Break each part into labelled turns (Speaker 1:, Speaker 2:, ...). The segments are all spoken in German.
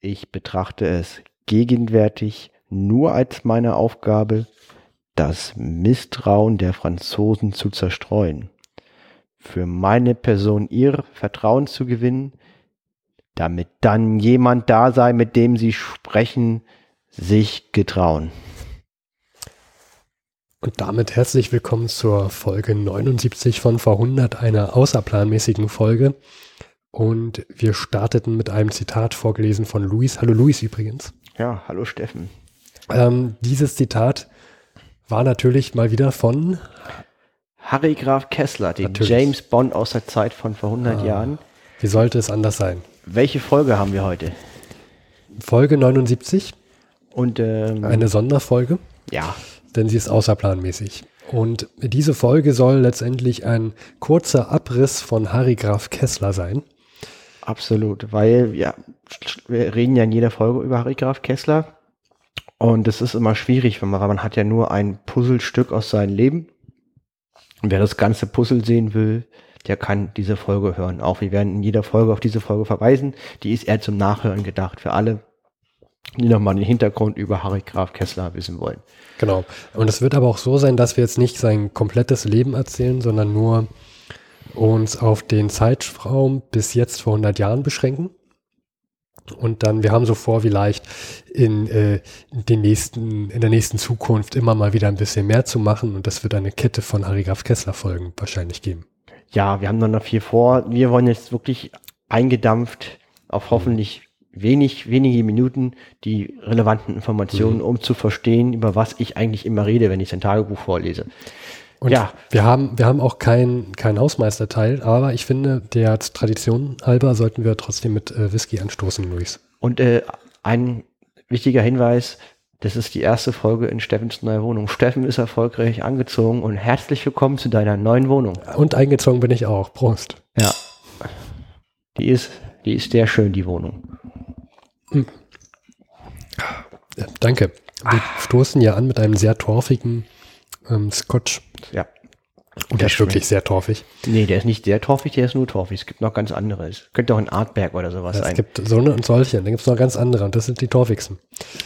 Speaker 1: Ich betrachte es gegenwärtig nur als meine Aufgabe, das Misstrauen der Franzosen zu zerstreuen, für meine Person ihr Vertrauen zu gewinnen, damit dann jemand da sei, mit dem sie sprechen, sich getrauen.
Speaker 2: Und damit herzlich willkommen zur Folge 79 von vor 100, einer außerplanmäßigen Folge. Und wir starteten mit einem Zitat vorgelesen von Luis. Hallo Luis übrigens.
Speaker 1: Ja, hallo Steffen.
Speaker 2: Ähm, dieses Zitat war natürlich mal wieder von
Speaker 1: Harry Graf Kessler, natürlich. James Bond aus der Zeit von vor 100 ah, Jahren.
Speaker 2: Wie sollte es anders sein?
Speaker 1: Welche Folge haben wir heute?
Speaker 2: Folge 79.
Speaker 1: Und ähm,
Speaker 2: eine Sonderfolge.
Speaker 1: Ja.
Speaker 2: Denn sie ist außerplanmäßig. Und diese Folge soll letztendlich ein kurzer Abriss von Harry Graf Kessler sein.
Speaker 1: Absolut, weil ja, wir reden ja in jeder Folge über Harry Graf Kessler. Und es ist immer schwierig, weil man, weil man hat ja nur ein Puzzlestück aus seinem Leben. Und wer das ganze Puzzle sehen will, der kann diese Folge hören. Auch wir werden in jeder Folge auf diese Folge verweisen. Die ist eher zum Nachhören gedacht für alle, die nochmal den Hintergrund über Harry Graf Kessler wissen wollen.
Speaker 2: Genau. Und es wird aber auch so sein, dass wir jetzt nicht sein komplettes Leben erzählen, sondern nur uns auf den Zeitraum bis jetzt vor 100 Jahren beschränken. Und dann, wir haben so vor, vielleicht in, äh, den nächsten, in der nächsten Zukunft immer mal wieder ein bisschen mehr zu machen. Und das wird eine Kette von Harry Graf Kessler Folgen wahrscheinlich geben.
Speaker 1: Ja, wir haben dann noch viel vor. Wir wollen jetzt wirklich eingedampft auf hoffentlich wenig, wenige Minuten die relevanten Informationen, mhm. um zu verstehen, über was ich eigentlich immer rede, wenn ich ein Tagebuch vorlese.
Speaker 2: Und ja. wir haben, wir haben auch kein, kein Hausmeisterteil, aber ich finde, der Tradition halber sollten wir trotzdem mit äh, Whisky anstoßen, Luis.
Speaker 1: Und äh, ein wichtiger Hinweis, das ist die erste Folge in Steffens neuer Wohnung. Steffen ist erfolgreich angezogen und herzlich willkommen zu deiner neuen Wohnung.
Speaker 2: Und eingezogen bin ich auch. Prost.
Speaker 1: Ja. Die ist, die ist sehr schön, die Wohnung. Hm.
Speaker 2: Danke. Wir ah. stoßen ja an mit einem sehr torfigen ähm, Scotch.
Speaker 1: Ja.
Speaker 2: Und der ist wirklich sehr torfig.
Speaker 1: Nee, der ist nicht sehr torfig, der ist nur torfig. Es gibt noch ganz andere. Es könnte auch ein Artberg oder sowas
Speaker 2: ja,
Speaker 1: sein.
Speaker 2: Es gibt so eine und solche. Dann gibt es noch ganz andere. Und das sind die torfigsten.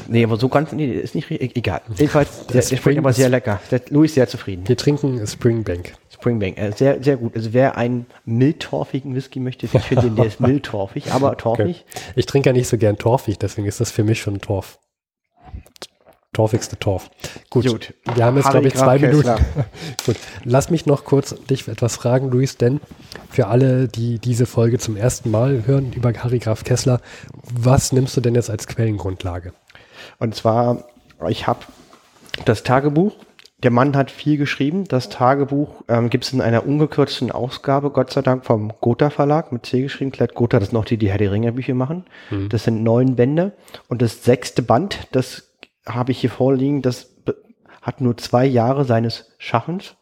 Speaker 1: Nee, aber so ganz, nee, ist nicht, e-, egal. Jedenfalls, der, der schmeckt aber sehr lecker. Der, Louis ist sehr zufrieden.
Speaker 2: Wir trinken Springbank.
Speaker 1: Springbank, äh, sehr, sehr gut. Also wer einen mildtorfigen Whisky möchte, ich finde den, der ist mildtorfig, aber torfig.
Speaker 2: Okay. Ich trinke ja nicht so gern torfig, deswegen ist das für mich schon Torf. Torfigste Torf. Gut, Gut. wir haben jetzt, glaube ich, zwei Minuten. Gut, lass mich noch kurz dich etwas fragen, Luis, denn für alle, die diese Folge zum ersten Mal hören über Harry Graf Kessler, was nimmst du denn jetzt als Quellengrundlage?
Speaker 1: Und zwar, ich habe das Tagebuch. Der Mann hat viel geschrieben. Das Tagebuch ähm, gibt es in einer ungekürzten Ausgabe, Gott sei Dank, vom Gotha Verlag mit C geschrieben. Klett Gotha, das sind noch die, die Herr der Ringe Bücher machen. Mhm. Das sind neun Bände. Und das sechste Band, das habe ich hier vorliegen, das hat nur zwei Jahre seines Schaffens.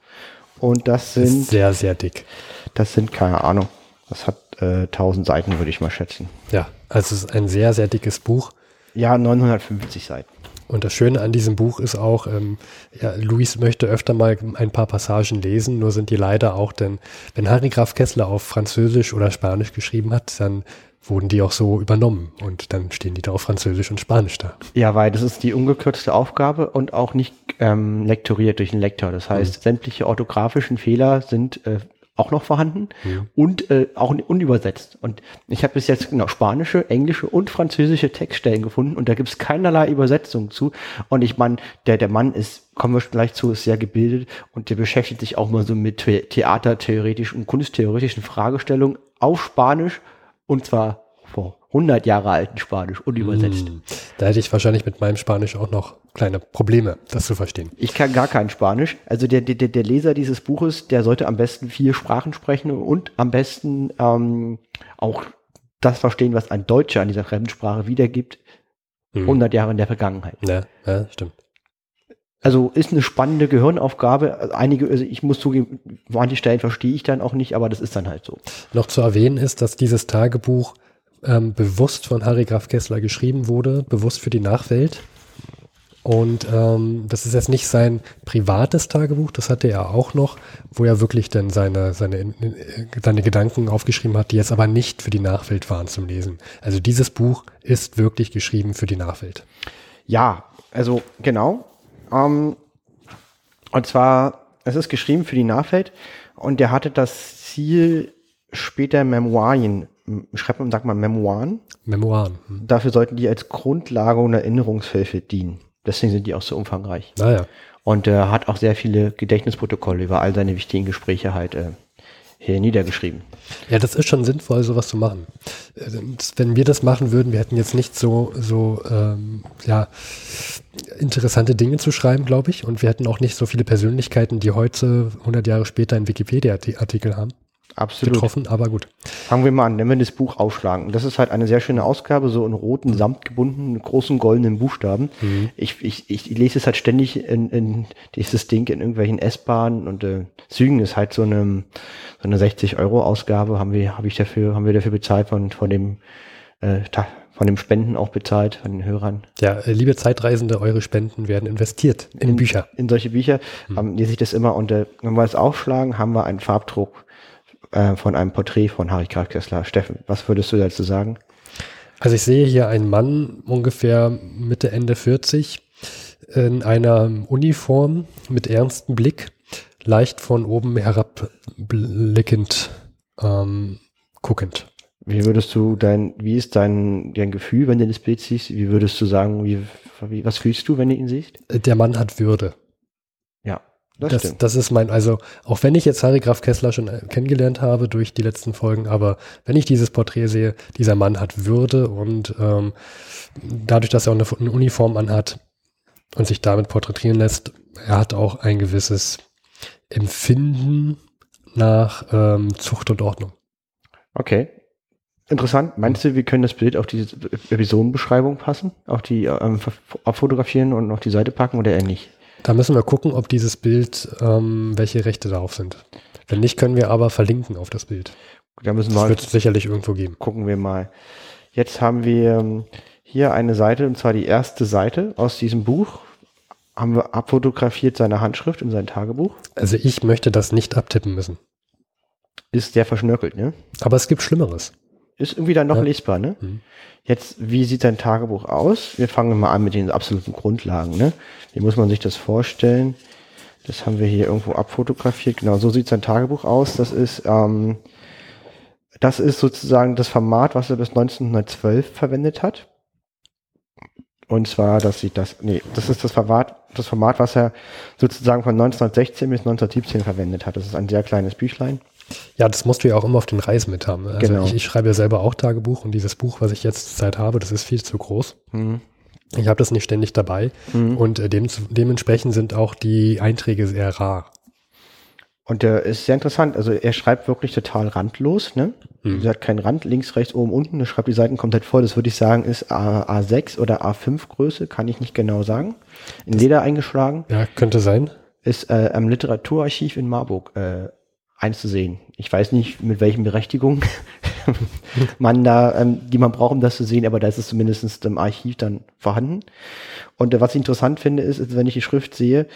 Speaker 1: Und das sind. Das
Speaker 2: sehr, sehr dick.
Speaker 1: Das sind, keine Ahnung. Das hat äh, 1000 Seiten, würde ich mal schätzen.
Speaker 2: Ja, also es ist ein sehr, sehr dickes Buch.
Speaker 1: Ja, 950 Seiten.
Speaker 2: Und das Schöne an diesem Buch ist auch, ähm, ja, Luis möchte öfter mal ein paar Passagen lesen, nur sind die leider auch, denn wenn Harry Graf Kessler auf Französisch oder Spanisch geschrieben hat, dann wurden die auch so übernommen und dann stehen die da auf Französisch und Spanisch da.
Speaker 1: Ja, weil das ist die ungekürzte Aufgabe und auch nicht ähm, lektoriert durch einen Lektor. Das heißt, mhm. sämtliche orthografischen Fehler sind äh, auch noch vorhanden mhm. und äh, auch unübersetzt. Und ich habe bis jetzt genau spanische, englische und französische Textstellen gefunden und da gibt es keinerlei Übersetzung zu. Und ich meine, der, der Mann ist, kommen wir gleich zu, ist sehr gebildet und der beschäftigt sich auch mal so mit theatertheoretischen und kunsttheoretischen Fragestellungen auf Spanisch und zwar vor 100 Jahre alten Spanisch unübersetzt. Hm.
Speaker 2: Da hätte ich wahrscheinlich mit meinem Spanisch auch noch kleine Probleme, das zu verstehen.
Speaker 1: Ich kann gar kein Spanisch. Also der, der, der Leser dieses Buches, der sollte am besten vier Sprachen sprechen und am besten ähm, auch das verstehen, was ein Deutscher an dieser Fremdsprache wiedergibt. Hm. 100 Jahre in der Vergangenheit.
Speaker 2: Ja, ja stimmt.
Speaker 1: Also ist eine spannende Gehirnaufgabe. Einige, also ich muss zugeben, manche Stellen verstehe ich dann auch nicht, aber das ist dann halt so.
Speaker 2: Noch zu erwähnen ist, dass dieses Tagebuch ähm, bewusst von Harry Graf Kessler geschrieben wurde, bewusst für die Nachwelt. Und ähm, das ist jetzt nicht sein privates Tagebuch, das hatte er auch noch, wo er wirklich dann seine, seine, seine Gedanken aufgeschrieben hat, die jetzt aber nicht für die Nachwelt waren zum Lesen. Also dieses Buch ist wirklich geschrieben für die Nachwelt.
Speaker 1: Ja, also genau. Ähm, und zwar, es ist geschrieben für die Nachwelt und der hatte das Ziel, später Memoirien, schreibt man, sagt man Memoiren.
Speaker 2: Memoiren.
Speaker 1: Hm. Dafür sollten die als Grundlage und Erinnerungshilfe dienen. Deswegen sind die auch so umfangreich.
Speaker 2: Naja.
Speaker 1: Und er äh, hat auch sehr viele Gedächtnisprotokolle über all seine wichtigen Gespräche halt äh, hier niedergeschrieben.
Speaker 2: Ja, das ist schon sinnvoll, sowas zu machen. Äh, wenn wir das machen würden, wir hätten jetzt nicht so, so ähm, ja, interessante Dinge zu schreiben, glaube ich. Und wir hätten auch nicht so viele Persönlichkeiten, die heute, 100 Jahre später, einen Wikipedia-Artikel haben.
Speaker 1: Absolut.
Speaker 2: getroffen, aber gut.
Speaker 1: Fangen wir mal an, wenn wir das Buch aufschlagen. Das ist halt eine sehr schöne Ausgabe, so in roten Samt gebunden, mit großen goldenen Buchstaben. Mhm. Ich, ich, ich lese es halt ständig in, in dieses Ding in irgendwelchen S-Bahnen und äh, Zügen ist halt so eine, so eine 60-Euro-Ausgabe, haben wir, habe ich dafür, haben wir dafür bezahlt von, von dem äh, von dem Spenden auch bezahlt, von den Hörern.
Speaker 2: Ja, äh, liebe Zeitreisende, eure Spenden werden investiert in, in Bücher.
Speaker 1: In solche Bücher mhm. ähm, lese ich das immer und äh, wenn wir es aufschlagen, haben wir einen Farbdruck äh, von einem Porträt von Harry Kessler. Steffen, was würdest du dazu sagen?
Speaker 2: Also ich sehe hier einen Mann ungefähr Mitte, Ende 40 in einer Uniform mit ernstem Blick, leicht von oben herab blickend, ähm, guckend.
Speaker 1: Wie würdest du dein, wie ist dein, dein Gefühl, wenn du das Bild siehst? Wie würdest du sagen, wie, wie, was fühlst du, wenn du ihn siehst?
Speaker 2: Der Mann hat Würde. Das, das, das, ist mein, also auch wenn ich jetzt Harry Graf Kessler schon äh, kennengelernt habe durch die letzten Folgen, aber wenn ich dieses Porträt sehe, dieser Mann hat Würde und ähm, dadurch, dass er eine, eine Uniform anhat und sich damit porträtieren lässt, er hat auch ein gewisses Empfinden nach ähm, Zucht und Ordnung.
Speaker 1: Okay. Interessant. Meinst du, wir können das Bild auf diese Episodenbeschreibung passen? Auf die ähm, abfotografieren und auf die Seite packen oder eher nicht?
Speaker 2: Da müssen wir gucken, ob dieses Bild, ähm, welche Rechte darauf sind. Wenn nicht, können wir aber verlinken auf das Bild.
Speaker 1: Da müssen wir. Das
Speaker 2: wird es sicherlich irgendwo geben.
Speaker 1: Gucken wir mal. Jetzt haben wir ähm, hier eine Seite, und zwar die erste Seite aus diesem Buch. Haben wir abfotografiert seine Handschrift in sein Tagebuch.
Speaker 2: Also ich möchte das nicht abtippen müssen.
Speaker 1: Ist sehr verschnörkelt, ne?
Speaker 2: Aber es gibt Schlimmeres.
Speaker 1: Ist irgendwie dann noch ja. lesbar, ne? Mhm. Jetzt, wie sieht dein Tagebuch aus? Wir fangen mal an mit den absoluten Grundlagen, ne? Wie muss man sich das vorstellen? Das haben wir hier irgendwo abfotografiert. Genau, so sieht sein Tagebuch aus. Das ist, ähm, das ist sozusagen das Format, was er bis 1912 verwendet hat. Und zwar, dass sieht das, nee, das ist das Format, das Format, was er sozusagen von 1916 bis 1917 verwendet hat. Das ist ein sehr kleines Büchlein.
Speaker 2: Ja, das musst du ja auch immer auf den Reisen mit haben. Also genau. ich, ich, schreibe ja selber auch Tagebuch und dieses Buch, was ich jetzt Zeit habe, das ist viel zu groß. Mhm. Ich habe das nicht ständig dabei mhm. und äh, dem, dementsprechend sind auch die Einträge sehr rar.
Speaker 1: Und der ist sehr interessant. Also er schreibt wirklich total randlos. Ne? Mhm. Er hat keinen Rand, links, rechts, oben, unten. Er schreibt die Seiten komplett voll. Das würde ich sagen, ist A, A6 oder A5 Größe, kann ich nicht genau sagen. In das Leder eingeschlagen.
Speaker 2: Ja, könnte sein.
Speaker 1: Ist äh, am Literaturarchiv in Marburg äh, einzusehen. Ich weiß nicht, mit welchen Berechtigungen man da, ähm, die man braucht, um das zu sehen, aber da ist es zumindest im Archiv dann vorhanden. Und äh, was ich interessant finde, ist, ist, wenn ich die Schrift sehe,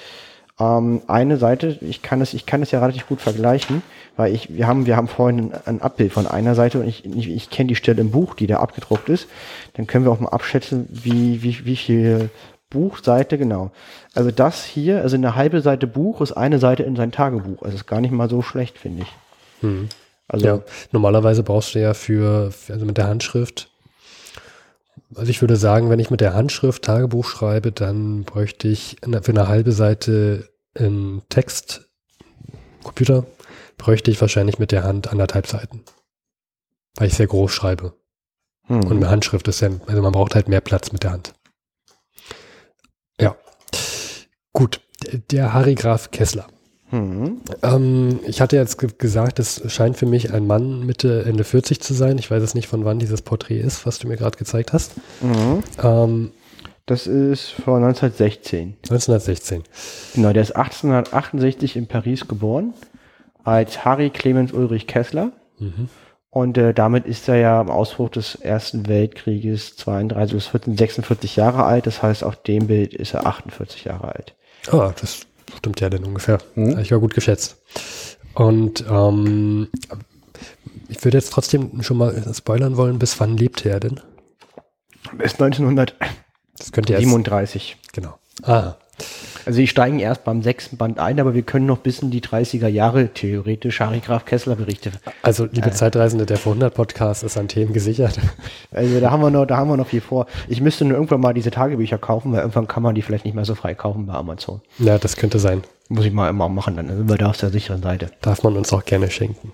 Speaker 1: ähm, eine Seite, ich kann es, ich kann es ja relativ gut vergleichen, weil ich, wir haben, wir haben vorhin ein, ein Abbild von einer Seite und ich, ich, ich kenne die Stelle im Buch, die da abgedruckt ist. Dann können wir auch mal abschätzen, wie, wie, wie viel Buchseite, genau. Also das hier, also eine halbe Seite Buch ist eine Seite in sein Tagebuch. Also ist gar nicht mal so schlecht, finde ich.
Speaker 2: Hm. Also ja, normalerweise brauchst du ja für, also mit der Handschrift, also ich würde sagen, wenn ich mit der Handschrift Tagebuch schreibe, dann bräuchte ich für eine halbe Seite in Text, Computer, bräuchte ich wahrscheinlich mit der Hand anderthalb Seiten. Weil ich sehr groß schreibe. Hm. Und eine Handschrift ist ja, also man braucht halt mehr Platz mit der Hand. Ja. Gut. Der Harry Graf Kessler. Mhm. Ähm, ich hatte jetzt gesagt, es scheint für mich ein Mann Mitte, Ende 40 zu sein. Ich weiß es nicht, von wann dieses Porträt ist, was du mir gerade gezeigt hast.
Speaker 1: Mhm. Ähm, das ist von 1916.
Speaker 2: 1916.
Speaker 1: Genau, der ist 1868 in Paris geboren als Harry Clemens Ulrich Kessler. Mhm. Und äh, damit ist er ja am Ausbruch des Ersten Weltkrieges 32 bis 14, 46 Jahre alt. Das heißt, auf dem Bild ist er 48 Jahre alt.
Speaker 2: Ah, das stimmt ja dann ungefähr. Mhm. Ich war gut geschätzt. Und ähm, ich würde jetzt trotzdem schon mal spoilern wollen, bis wann lebt er denn?
Speaker 1: Bis 1937.
Speaker 2: Genau. Ah,
Speaker 1: also die steigen erst beim sechsten Band ein, aber wir können noch bis in die 30er Jahre theoretisch Harry Graf Kessler Berichte.
Speaker 2: Also liebe äh, Zeitreisende, der vor 100 Podcast ist an Themen gesichert.
Speaker 1: Also da haben wir noch, da haben wir noch viel vor. Ich müsste nur irgendwann mal diese Tagebücher kaufen, weil irgendwann kann man die vielleicht nicht mehr so frei kaufen bei Amazon.
Speaker 2: Ja, das könnte sein.
Speaker 1: Muss ich mal immer machen, dann sind wir da auf der sicheren Seite.
Speaker 2: Darf man uns auch gerne schenken.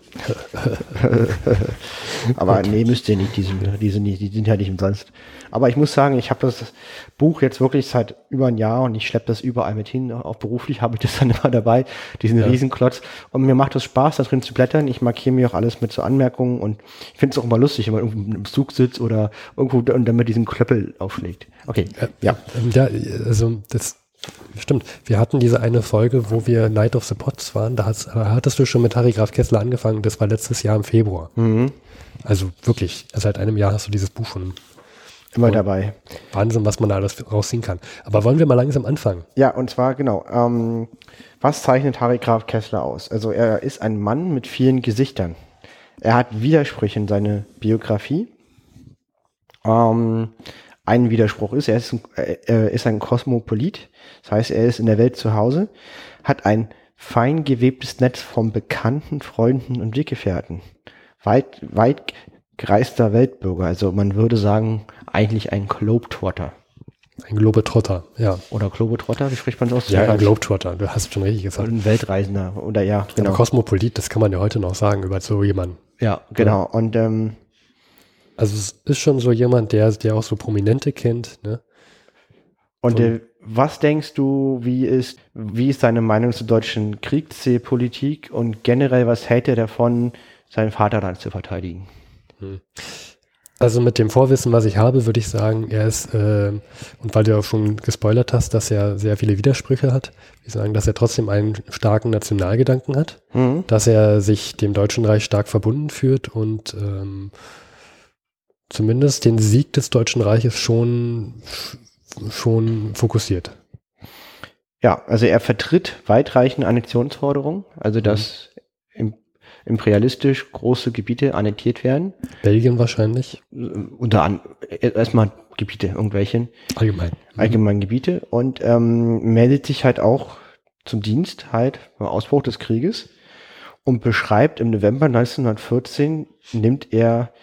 Speaker 1: Aber nee, müsst ihr nicht, die sind, die sind, die sind ja nicht umsonst. Aber ich muss sagen, ich habe das Buch jetzt wirklich seit über ein Jahr und ich schleppe das überall mit hin. Auch beruflich habe ich das dann immer dabei, diesen ja. Riesenklotz. Und mir macht es Spaß, da drin zu blättern. Ich markiere mir auch alles mit so Anmerkungen und ich finde es auch immer lustig, wenn man irgendwo im Zug sitzt oder irgendwo und dann mit diesem Klöppel aufschlägt. Okay,
Speaker 2: ja. Ja, also das Stimmt. Wir hatten diese eine Folge, wo wir Night of the Pots waren. Da, hast, da hattest du schon mit Harry Graf Kessler angefangen. Das war letztes Jahr im Februar. Mhm. Also wirklich, seit einem Jahr hast du dieses Buch schon
Speaker 1: immer dabei.
Speaker 2: Wahnsinn, was man da alles rausziehen kann. Aber wollen wir mal langsam anfangen?
Speaker 1: Ja, und zwar genau. Ähm, was zeichnet Harry Graf Kessler aus? Also er ist ein Mann mit vielen Gesichtern. Er hat Widersprüche in seiner Biografie. Ähm, ein Widerspruch ist, er ist ein, äh, ist ein Kosmopolit. Das heißt, er ist in der Welt zu Hause, hat ein fein gewebtes Netz von Bekannten, Freunden und Weggefährten. Weit, weit gereister Weltbürger. Also man würde sagen, eigentlich ein Globetrotter.
Speaker 2: Ein Globetrotter, ja.
Speaker 1: Oder Globetrotter, wie spricht man das aus?
Speaker 2: Ja, ein Globetrotter, du hast schon richtig gesagt.
Speaker 1: Ein Weltreisender, oder ja,
Speaker 2: genau. Ein Kosmopolit, das kann man ja heute noch sagen über so jemanden.
Speaker 1: Ja, genau. Ja. Und ähm,
Speaker 2: also es ist schon so jemand, der, der auch so Prominente kennt, ne?
Speaker 1: Und äh, was denkst du, wie ist, wie ist deine Meinung zur deutschen Kriegspolitik und generell, was hält er davon, sein Vaterland zu verteidigen? Hm.
Speaker 2: Also mit dem Vorwissen, was ich habe, würde ich sagen, er ist, äh, und weil du auch schon gespoilert hast, dass er sehr viele Widersprüche hat, ich sagen, dass er trotzdem einen starken Nationalgedanken hat, mhm. dass er sich dem Deutschen Reich stark verbunden fühlt und ähm, zumindest den Sieg des Deutschen Reiches schon, schon fokussiert.
Speaker 1: Ja, also er vertritt weitreichende Annexionsforderungen, also dass mhm. imperialistisch große Gebiete annektiert werden.
Speaker 2: Belgien wahrscheinlich.
Speaker 1: Unter anderem erstmal Gebiete, irgendwelchen.
Speaker 2: Allgemein.
Speaker 1: Mhm. Allgemein Gebiete und ähm, meldet sich halt auch zum Dienst halt beim Ausbruch des Krieges und beschreibt im November 1914 nimmt er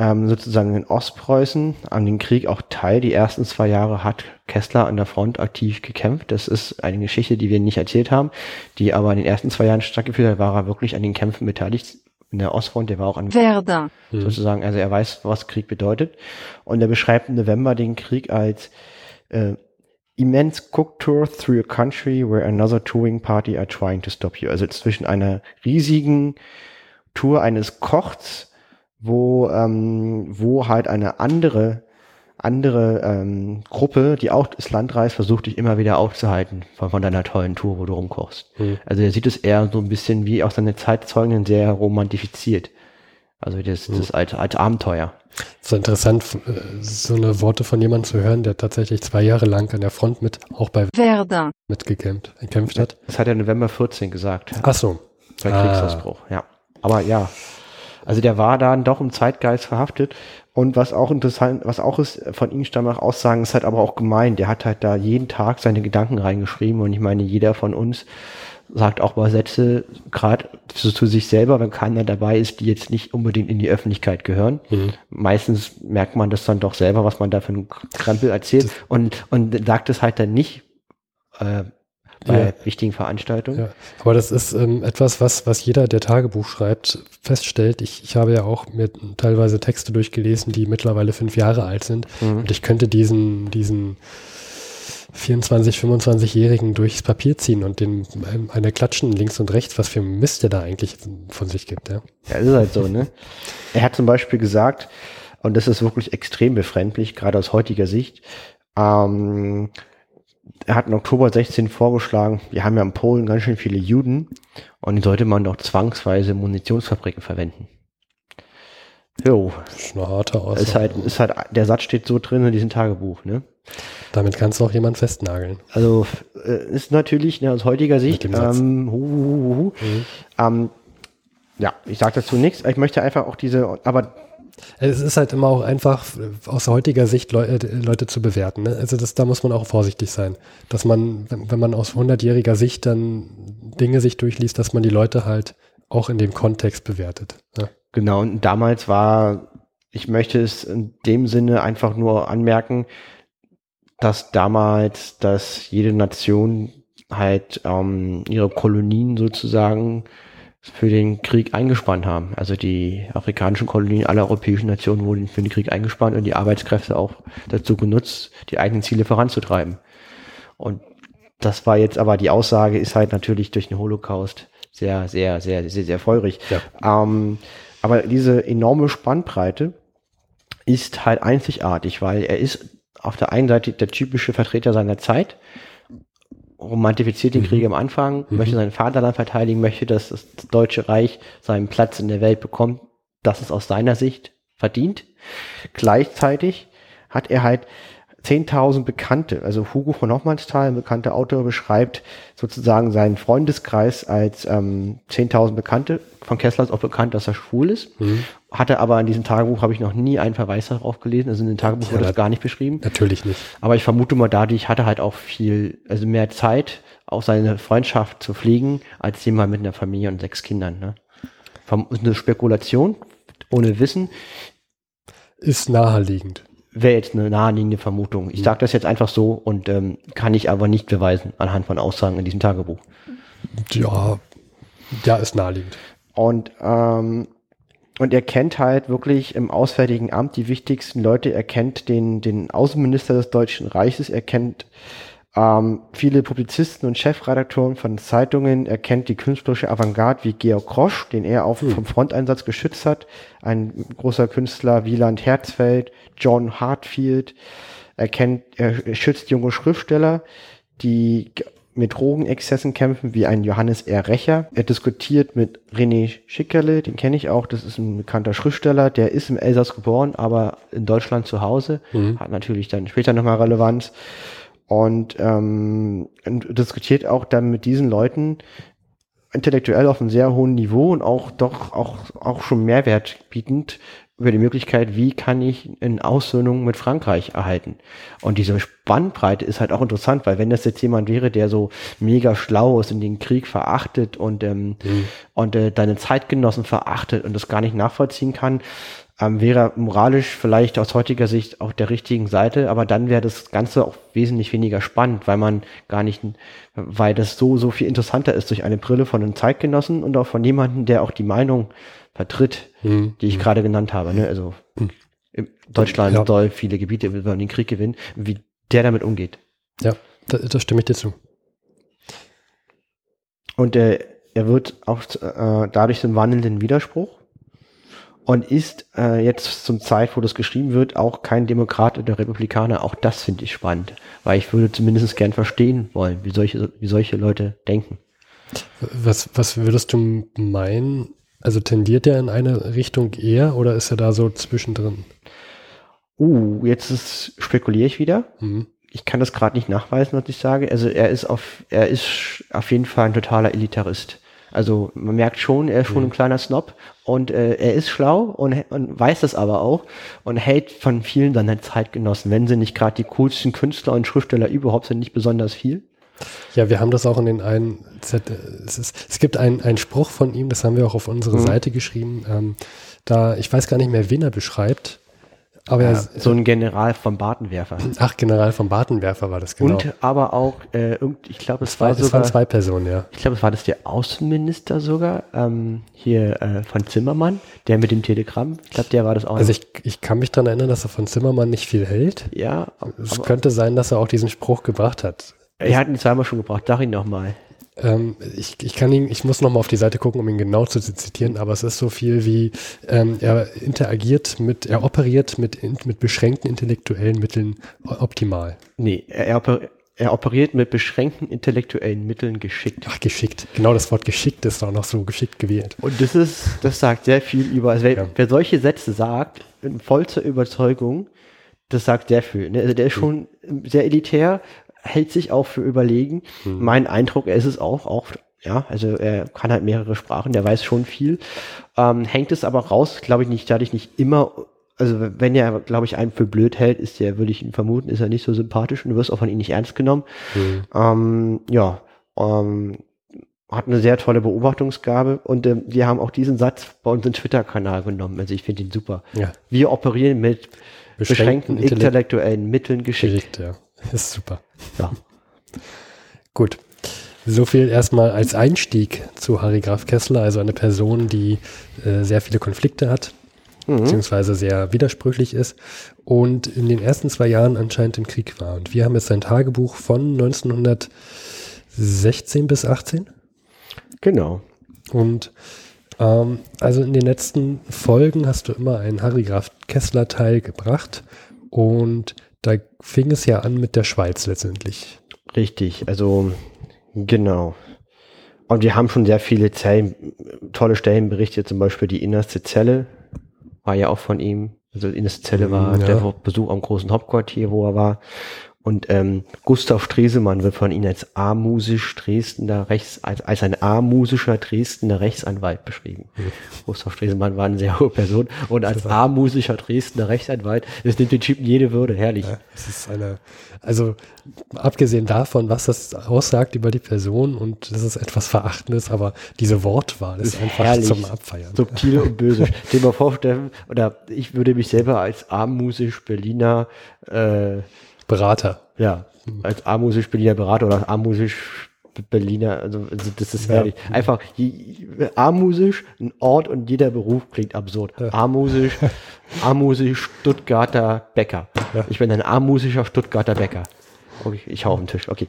Speaker 1: ähm, sozusagen in Ostpreußen an den Krieg auch teil. Die ersten zwei Jahre hat Kessler an der Front aktiv gekämpft. Das ist eine Geschichte, die wir nicht erzählt haben, die aber in den ersten zwei Jahren stattgeführt hat, war er wirklich an den Kämpfen beteiligt. In der Ostfront, der war auch an
Speaker 3: Werder.
Speaker 1: Hm. Sozusagen, also er weiß, was Krieg bedeutet. Und er beschreibt im November den Krieg als äh, immense cook tour through a country where another touring party are trying to stop you. Also zwischen einer riesigen Tour eines Kochs wo, ähm, wo halt eine andere andere ähm, Gruppe, die auch das Land reist, versucht dich immer wieder aufzuhalten von, von deiner tollen Tour, wo du rumkochst. Mhm. Also er sieht es eher so ein bisschen wie auch seine Zeitzeugen sehr romantifiziert. Also das, mhm. das als, als Abenteuer.
Speaker 2: So interessant, äh, so eine Worte von jemandem zu hören, der tatsächlich zwei Jahre lang an der Front mit, auch bei
Speaker 3: Werder
Speaker 2: mitgekämpft, gekämpft hat.
Speaker 1: Das hat er November 14 gesagt.
Speaker 2: Ach so.
Speaker 1: Bei Kriegsausbruch, ah. ja. Aber ja, also der war dann doch im Zeitgeist verhaftet. Und was auch interessant, was auch ist, von ihm stammen auch Aussagen, ist halt aber auch gemein. Der hat halt da jeden Tag seine Gedanken reingeschrieben und ich meine, jeder von uns sagt auch mal Sätze, gerade zu, zu, sich selber, wenn keiner dabei ist, die jetzt nicht unbedingt in die Öffentlichkeit gehören. Mhm. Meistens merkt man das dann doch selber, was man da für einen Krempel erzählt und, und sagt es halt dann nicht äh, bei ja. wichtigen Veranstaltungen. Ja.
Speaker 2: Aber das ist ähm, etwas, was, was jeder, der Tagebuch schreibt, feststellt. Ich, ich habe ja auch mir teilweise Texte durchgelesen, die mittlerweile fünf Jahre alt sind. Mhm. Und ich könnte diesen, diesen 24, 25-Jährigen durchs Papier ziehen und den ähm, eine klatschen links und rechts, was für Mist der da eigentlich von sich gibt. Ja,
Speaker 1: ja ist halt so, ne? Er hat zum Beispiel gesagt, und das ist wirklich extrem befremdlich, gerade aus heutiger Sicht, ähm, er hat im Oktober 16 vorgeschlagen, wir haben ja in Polen ganz schön viele Juden und die sollte man doch zwangsweise Munitionsfabriken verwenden. Jo.
Speaker 2: Das ist eine harte Aussage.
Speaker 1: Ist halt, ist halt, der Satz steht so drin in diesem Tagebuch, ne?
Speaker 2: Damit kannst du auch jemanden festnageln.
Speaker 1: Also äh, ist natürlich ne, aus heutiger Sicht, ähm, hu, hu, hu, hu.
Speaker 2: Mhm.
Speaker 1: Ähm, ja, ich sage dazu nichts. Ich möchte einfach auch diese, aber
Speaker 2: Es ist halt immer auch einfach aus heutiger Sicht Leu äh, Leute zu bewerten. Ne? Also das, da muss man auch vorsichtig sein, dass man, wenn, man aus hundertjähriger Sicht dann Dinge sich durchliest, dass man die Leute halt auch in dem Kontext bewertet. Ja.
Speaker 1: Genau, und damals war, ich möchte es in dem Sinne einfach nur anmerken, dass damals, dass jede Nation halt ähm, ihre Kolonien sozusagen für den Krieg eingespannt haben. Also die afrikanischen Kolonien aller europäischen Nationen wurden für den Krieg eingespannt und die Arbeitskräfte auch dazu genutzt, die eigenen Ziele voranzutreiben. Und das war jetzt aber die Aussage ist halt natürlich durch den Holocaust sehr, sehr, sehr, sehr, sehr feurig.
Speaker 2: Ja.
Speaker 1: Ähm, aber diese enorme Spannbreite ist halt einzigartig, weil er ist auf der einen Seite der typische Vertreter seiner Zeit, romantifiziert den
Speaker 2: Mhm.
Speaker 1: Krieg am Anfang,
Speaker 2: Mhm.
Speaker 1: möchte sein Vaterland verteidigen, möchte, dass das Deutsche Reich seinen Platz in der Welt bekommt. Das ist aus seiner Sicht verdient. Gleichzeitig hat er halt 10.000 Bekannte. Also Hugo von Hoffmannsthal, ein bekannter Autor, beschreibt sozusagen seinen Freundeskreis als ähm, 10.000 Bekannte. Von Kessler ist auch bekannt, dass er schwul ist.
Speaker 2: Mhm.
Speaker 1: Hatte aber in diesem Tagebuch habe ich noch nie einen Verweis darauf gelesen. Also in dem Tagebuch
Speaker 2: Ja,
Speaker 1: wird das
Speaker 2: da-
Speaker 1: gar nicht beschrieben.
Speaker 2: Natürlich nicht.
Speaker 1: Aber ich vermute mal, dadurch hatte halt auch viel, also mehr Zeit, auch seine Freundschaft zu pflegen, als jemand mit einer Familie und sechs Kindern. Ne? Eine Spekulation, ohne Wissen,
Speaker 2: Ist naheliegend.
Speaker 1: wäre jetzt eine naheliegende Vermutung. Ich sage das jetzt einfach so und ähm, kann ich aber nicht beweisen anhand von Aussagen in diesem Tagebuch.
Speaker 2: Ja, ja, ist naheliegend.
Speaker 1: Und, ähm, und er kennt halt wirklich im Auswärtigen Amt die wichtigsten Leute. Er kennt den, den Außenminister des Deutschen Reiches, er kennt ähm, viele Publizisten und Chefredakteuren von Zeitungen. Er kennt die künstlerische Avantgarde wie Georg Krosch, den er auch vom Fronteinsatz geschützt hat. Ein großer Künstler, Wieland Herzfeld, John Hartfield. Er kennt, er schützt junge Schriftsteller, die mit Drogenexzessen kämpfen, wie ein Johannes R. Recher. Er diskutiert mit René Schickerle, den kenne ich auch, das ist ein bekannter Schriftsteller, der ist im Elsass geboren, aber in Deutschland zu Hause,
Speaker 2: Mhm.
Speaker 1: hat natürlich dann später nochmal Relevanz und, ähm, und diskutiert auch dann mit diesen Leuten intellektuell auf einem sehr hohen Niveau und auch doch auch, auch schon Mehrwert bietend über die Möglichkeit, wie kann ich eine Aussöhnung mit Frankreich erhalten. Und diese Spannbreite ist halt auch interessant, weil wenn das jetzt jemand wäre, der so mega schlau ist und den Krieg verachtet und, ähm, und äh, deine Zeitgenossen verachtet und das gar nicht nachvollziehen kann, ähm, wäre moralisch vielleicht aus heutiger Sicht auf der richtigen Seite, aber dann wäre das Ganze auch wesentlich weniger spannend, weil man gar nicht, weil das so, so viel interessanter ist durch eine Brille von einem Zeitgenossen und auch von jemandem, der auch die Meinung vertritt,
Speaker 2: Mhm.
Speaker 1: die ich gerade genannt habe. Ne? Also in Deutschland
Speaker 2: Ja.
Speaker 1: soll viele Gebiete will man den Krieg gewinnen, wie der damit umgeht.
Speaker 2: Ja, da, da stimme ich dir zu.
Speaker 1: Und äh, er wird auch äh, dadurch zum wandelnden Widerspruch und ist äh, jetzt zum Zeit, wo das geschrieben wird, auch kein Demokrat oder Republikaner. Auch das finde ich spannend, weil ich würde zumindest gern verstehen wollen, wie solche, wie solche Leute denken.
Speaker 2: Was, was würdest du meinen? Also tendiert er in eine Richtung eher oder ist er da so zwischendrin?
Speaker 1: Uh, jetzt ist, spekuliere ich wieder.
Speaker 2: Mhm.
Speaker 1: Ich kann das gerade nicht nachweisen, was ich sage. Also er ist auf, er ist auf jeden Fall ein totaler Elitarist. Also man merkt schon, er ist schon ein kleiner Snob und äh, er ist schlau und, und weiß das aber auch und hält von vielen seiner Zeitgenossen, wenn sie nicht gerade die coolsten Künstler und Schriftsteller überhaupt sind, nicht besonders viel.
Speaker 2: Ja, wir haben das auch in den einen Z es, ist, es gibt einen, Spruch von ihm, das haben wir auch auf unsere
Speaker 1: Mhm.
Speaker 2: Seite geschrieben. Ähm, da, ich weiß gar nicht mehr, wen er beschreibt, aber
Speaker 1: Ja,
Speaker 2: er,
Speaker 1: so ein General vom Bartenwerfer.
Speaker 2: ach, General vom Bartenwerfer war das genau.
Speaker 1: Und aber auch, äh, irgend- ich glaube, es
Speaker 2: es, war,
Speaker 1: war
Speaker 2: es waren
Speaker 1: sogar,
Speaker 2: zwei Personen, ja.
Speaker 1: ich glaube, es war das der Außenminister sogar, ähm, hier äh, von Zimmermann, der mit dem Telegramm. Ich glaube, der war das auch.
Speaker 2: Also ich, ich kann mich daran erinnern, dass er von Zimmermann nicht viel hält.
Speaker 1: ja,
Speaker 2: Es könnte sein, dass er auch diesen Spruch gebracht hat.
Speaker 1: Er hat ihn zweimal schon gebracht. Sag ihn nochmal.
Speaker 2: Ähm, ich, ich kann ihn, ich muss nochmal auf die Seite gucken, um ihn genau zu zitieren, aber es ist so viel wie, ähm, er interagiert mit, er operiert mit, mit beschränkten intellektuellen Mitteln optimal.
Speaker 1: Nee, er, er, oper- er operiert mit beschränkten intellektuellen Mitteln geschickt.
Speaker 2: Ach, geschickt. Genau das Wort geschickt ist auch noch so geschickt gewählt.
Speaker 1: Und das ist, das sagt sehr viel über, also wer, ja. wer solche Sätze sagt, in vollster Überzeugung, das sagt sehr viel. Ne? Also der ist schon sehr elitär, hält sich auch für überlegen. Hm. Mein Eindruck, er ist es auch, auch ja, also er kann halt mehrere Sprachen, der weiß schon viel. Ähm, hängt es aber raus, glaube ich nicht, dadurch nicht immer, also wenn er, glaube ich, einen für blöd hält, ist der, würde ich ihn vermuten, ist er nicht so sympathisch und du wirst auch von ihm nicht ernst genommen. Mhm. Ähm, ja, ähm, hat eine sehr tolle Beobachtungsgabe und ähm, wir haben auch diesen Satz bei uns im Twitter-Kanal genommen. Also ich finde ihn super. Ja. Wir operieren mit beschränkten, beschränkten intellektuellen Mitteln geschickt. geschickt.
Speaker 2: Ja, ist super. Ja. Gut. So viel erstmal als Einstieg zu Harry Graf Kessler, also eine Person, die äh, sehr viele Konflikte hat, mhm. beziehungsweise sehr widersprüchlich ist und in den ersten zwei Jahren anscheinend im Krieg war. Und wir haben jetzt sein Tagebuch von 1916 bis 18.
Speaker 1: Genau.
Speaker 2: Und ähm, also in den letzten Folgen hast du immer einen Harry Graf Kessler Teil gebracht und da fing es ja an mit der Schweiz letztendlich.
Speaker 1: Richtig, also Genau. Und wir haben schon sehr viele Zellen, tolle Stellen berichtet, zum Beispiel die innerste Zelle war ja auch von ihm. Also die innerste Zelle war ja. der Besuch am großen Hauptquartier, wo er war. Und ähm, Gustav Stresemann wird von ihm als amusisch Dresdner Rechts, als, als ein amusischer Dresdner Rechtsanwalt beschrieben. Mhm. Gustav Stresemann war eine sehr hohe Person und als amusischer Dresdner Rechtsanwalt, das nimmt den Typen jede Würde, herrlich. Ja,
Speaker 2: es ist eine, also abgesehen davon, was das aussagt über die Person und das ist etwas Verachtendes, aber diese Wortwahl ist, ist einfach herrlich, zum Abfeiern.
Speaker 1: Subtil und böse. Dir mal vor, Steffen, oder ich würde mich selber als amusisch Berliner äh,
Speaker 2: Berater.
Speaker 1: Ja, als A-musisch Berliner Berater oder A-musisch Berliner, also, also, das ist ja. herrlich. Einfach A-musisch, ein Ort und jeder Beruf klingt absurd. Ja. A-musisch, A-musisch Stuttgarter Bäcker. Ja. Ich bin ein A-musischer Stuttgarter Bäcker. Okay, ich hau auf den Tisch, okay.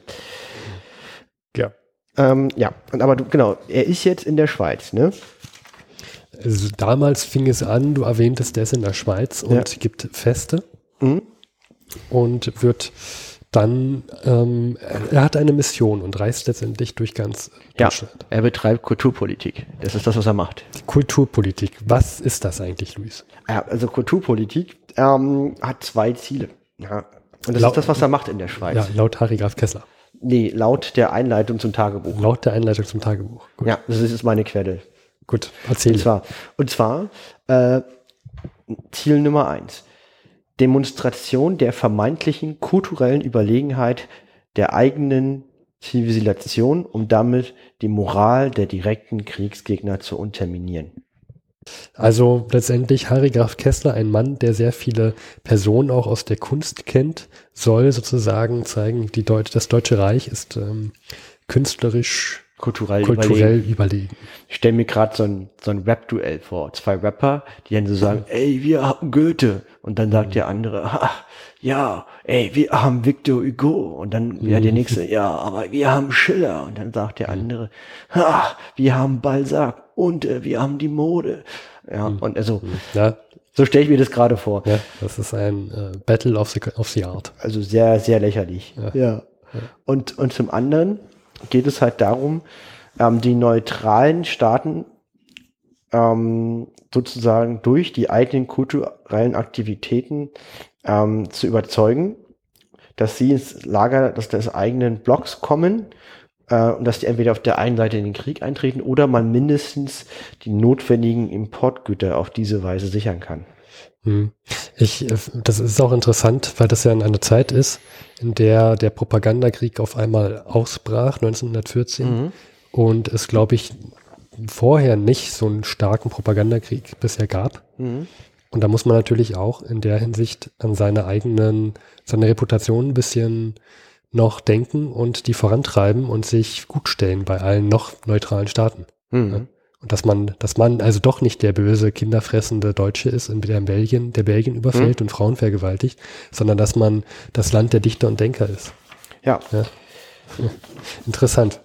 Speaker 1: Ja. Ähm, ja, und aber du, genau, er ist jetzt in der Schweiz, ne?
Speaker 2: Also damals fing es an, du erwähntest, der ist in der Schweiz und ja. gibt Feste. Mhm und wird dann, ähm, er hat eine Mission und reist letztendlich durch ganz
Speaker 1: Deutschland. Ja, er betreibt Kulturpolitik. Das ist das, was er macht.
Speaker 2: Kulturpolitik. Was ist das eigentlich, Luis?
Speaker 1: Ja, also Kulturpolitik ähm, hat zwei Ziele. Ja. Und das laut, ist das, was er macht in der Schweiz. Ja,
Speaker 2: laut Harry Graf Kessler.
Speaker 1: Nee, laut der Einleitung zum Tagebuch.
Speaker 2: Laut der Einleitung zum Tagebuch.
Speaker 1: Gut. Ja, das ist meine Quelle.
Speaker 2: Gut, erzähl.
Speaker 1: Und zwar, und zwar äh, Ziel Nummer eins Demonstration der vermeintlichen kulturellen Überlegenheit der eigenen Zivilisation, um damit die Moral der direkten Kriegsgegner zu unterminieren.
Speaker 2: Also letztendlich Harry Graf Kessler, ein Mann, der sehr viele Personen auch aus der Kunst kennt, soll sozusagen zeigen, die Deut das Deutsche Reich ist ähm, künstlerisch
Speaker 1: kulturell, kulturell überlegen. überlegen. Ich stelle mir gerade so ein, so ein Rap-Duell vor. Zwei Rapper, die dann so sagen, ey, wir haben Goethe. Und dann sagt der andere, ach, ja, ey, wir haben Victor Hugo. Und dann ja, der nächste, ja, aber wir haben Schiller. Und dann sagt der andere, ach, wir haben Balzac und äh, wir haben die Mode. Ja, mhm. und also, ja. so stelle ich mir das gerade vor.
Speaker 2: Ja, das ist ein äh, Battle of the, of the Art.
Speaker 1: Also sehr, sehr lächerlich. Ja. ja. Und, und zum anderen, geht es halt darum, ähm, die neutralen Staaten ähm, sozusagen durch die eigenen kulturellen Aktivitäten ähm, zu überzeugen, dass sie ins Lager des, des eigenen Blocks kommen äh, und dass die entweder auf der einen Seite in den Krieg eintreten oder man mindestens die notwendigen Importgüter auf diese Weise sichern kann.
Speaker 2: Hm. Ich, äh, das ist auch interessant, weil das ja in einer Zeit ist, in der der Propagandakrieg auf einmal ausbrach, 1914, mhm. und es, glaube ich, vorher nicht so einen starken Propagandakrieg bisher gab. Mhm. Und da muss man natürlich auch in der Hinsicht an seine eigenen, seine Reputation ein bisschen noch denken und die vorantreiben und sich gut stellen bei allen noch neutralen Staaten. Mhm. Ja? Und dass man, dass man also doch nicht der böse, kinderfressende Deutsche ist, der in Belgien, der Belgien überfällt mhm. und Frauen vergewaltigt, sondern dass man das Land der Dichter und Denker ist.
Speaker 1: Ja. ja.
Speaker 2: Interessant.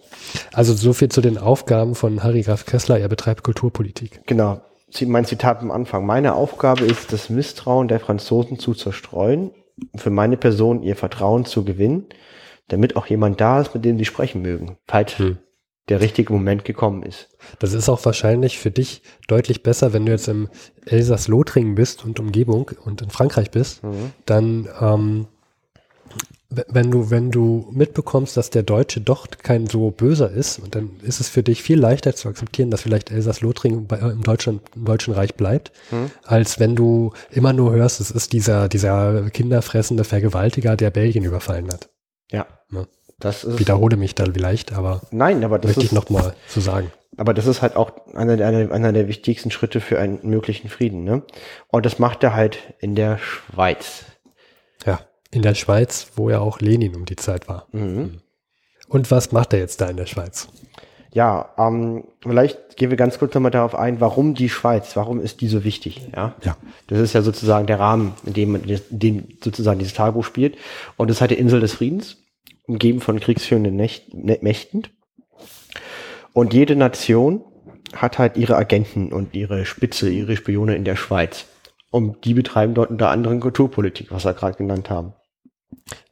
Speaker 2: Also so viel zu den Aufgaben von Harry Graf Kessler. Er betreibt Kulturpolitik.
Speaker 1: Genau. Mein Zitat am Anfang. Meine Aufgabe ist, das Misstrauen der Franzosen zu zerstreuen, für meine Person ihr Vertrauen zu gewinnen, damit auch jemand da ist, mit dem sie sprechen mögen, falls hm. Der richtige Moment gekommen ist.
Speaker 2: Das ist auch wahrscheinlich für dich deutlich besser, wenn du jetzt im Elsass-Lothringen bist und Umgebung und in Frankreich bist, mhm. dann ähm, wenn du, wenn du mitbekommst, dass der Deutsche doch kein so böser ist, und dann ist es für dich viel leichter zu akzeptieren, dass vielleicht Elsass-Lothringen äh, im, Deutschland, im Deutschen Reich bleibt, hm. als wenn du immer nur hörst, es ist dieser, dieser kinderfressende Vergewaltiger, der Belgien überfallen hat.
Speaker 1: Ja. ja.
Speaker 2: Das ist, Wiederhole mich dann vielleicht, aber
Speaker 1: nein, aber das
Speaker 2: möchte
Speaker 1: ist,
Speaker 2: ich nochmal zu sagen.
Speaker 1: Aber das ist halt auch einer, einer, einer der wichtigsten Schritte für einen möglichen Frieden. Ne? Und das macht er halt in der Schweiz.
Speaker 2: Ja. In der Schweiz, wo ja auch Lenin um die Zeit war. Mhm. Und was macht er jetzt da in der Schweiz?
Speaker 1: Ja, ähm, vielleicht gehen wir ganz kurz nochmal darauf ein, warum die Schweiz, warum ist die so wichtig? Ja,
Speaker 2: ja.
Speaker 1: das ist ja sozusagen der Rahmen, in dem, in dem sozusagen dieses Tagebuch spielt. Und es hat die Insel des Friedens, umgeben von kriegsführenden Mächten. Und jede Nation hat halt ihre Agenten und ihre Spitze, ihre Spione in der Schweiz. Und die betreiben dort unter anderem Kulturpolitik, was wir gerade genannt haben.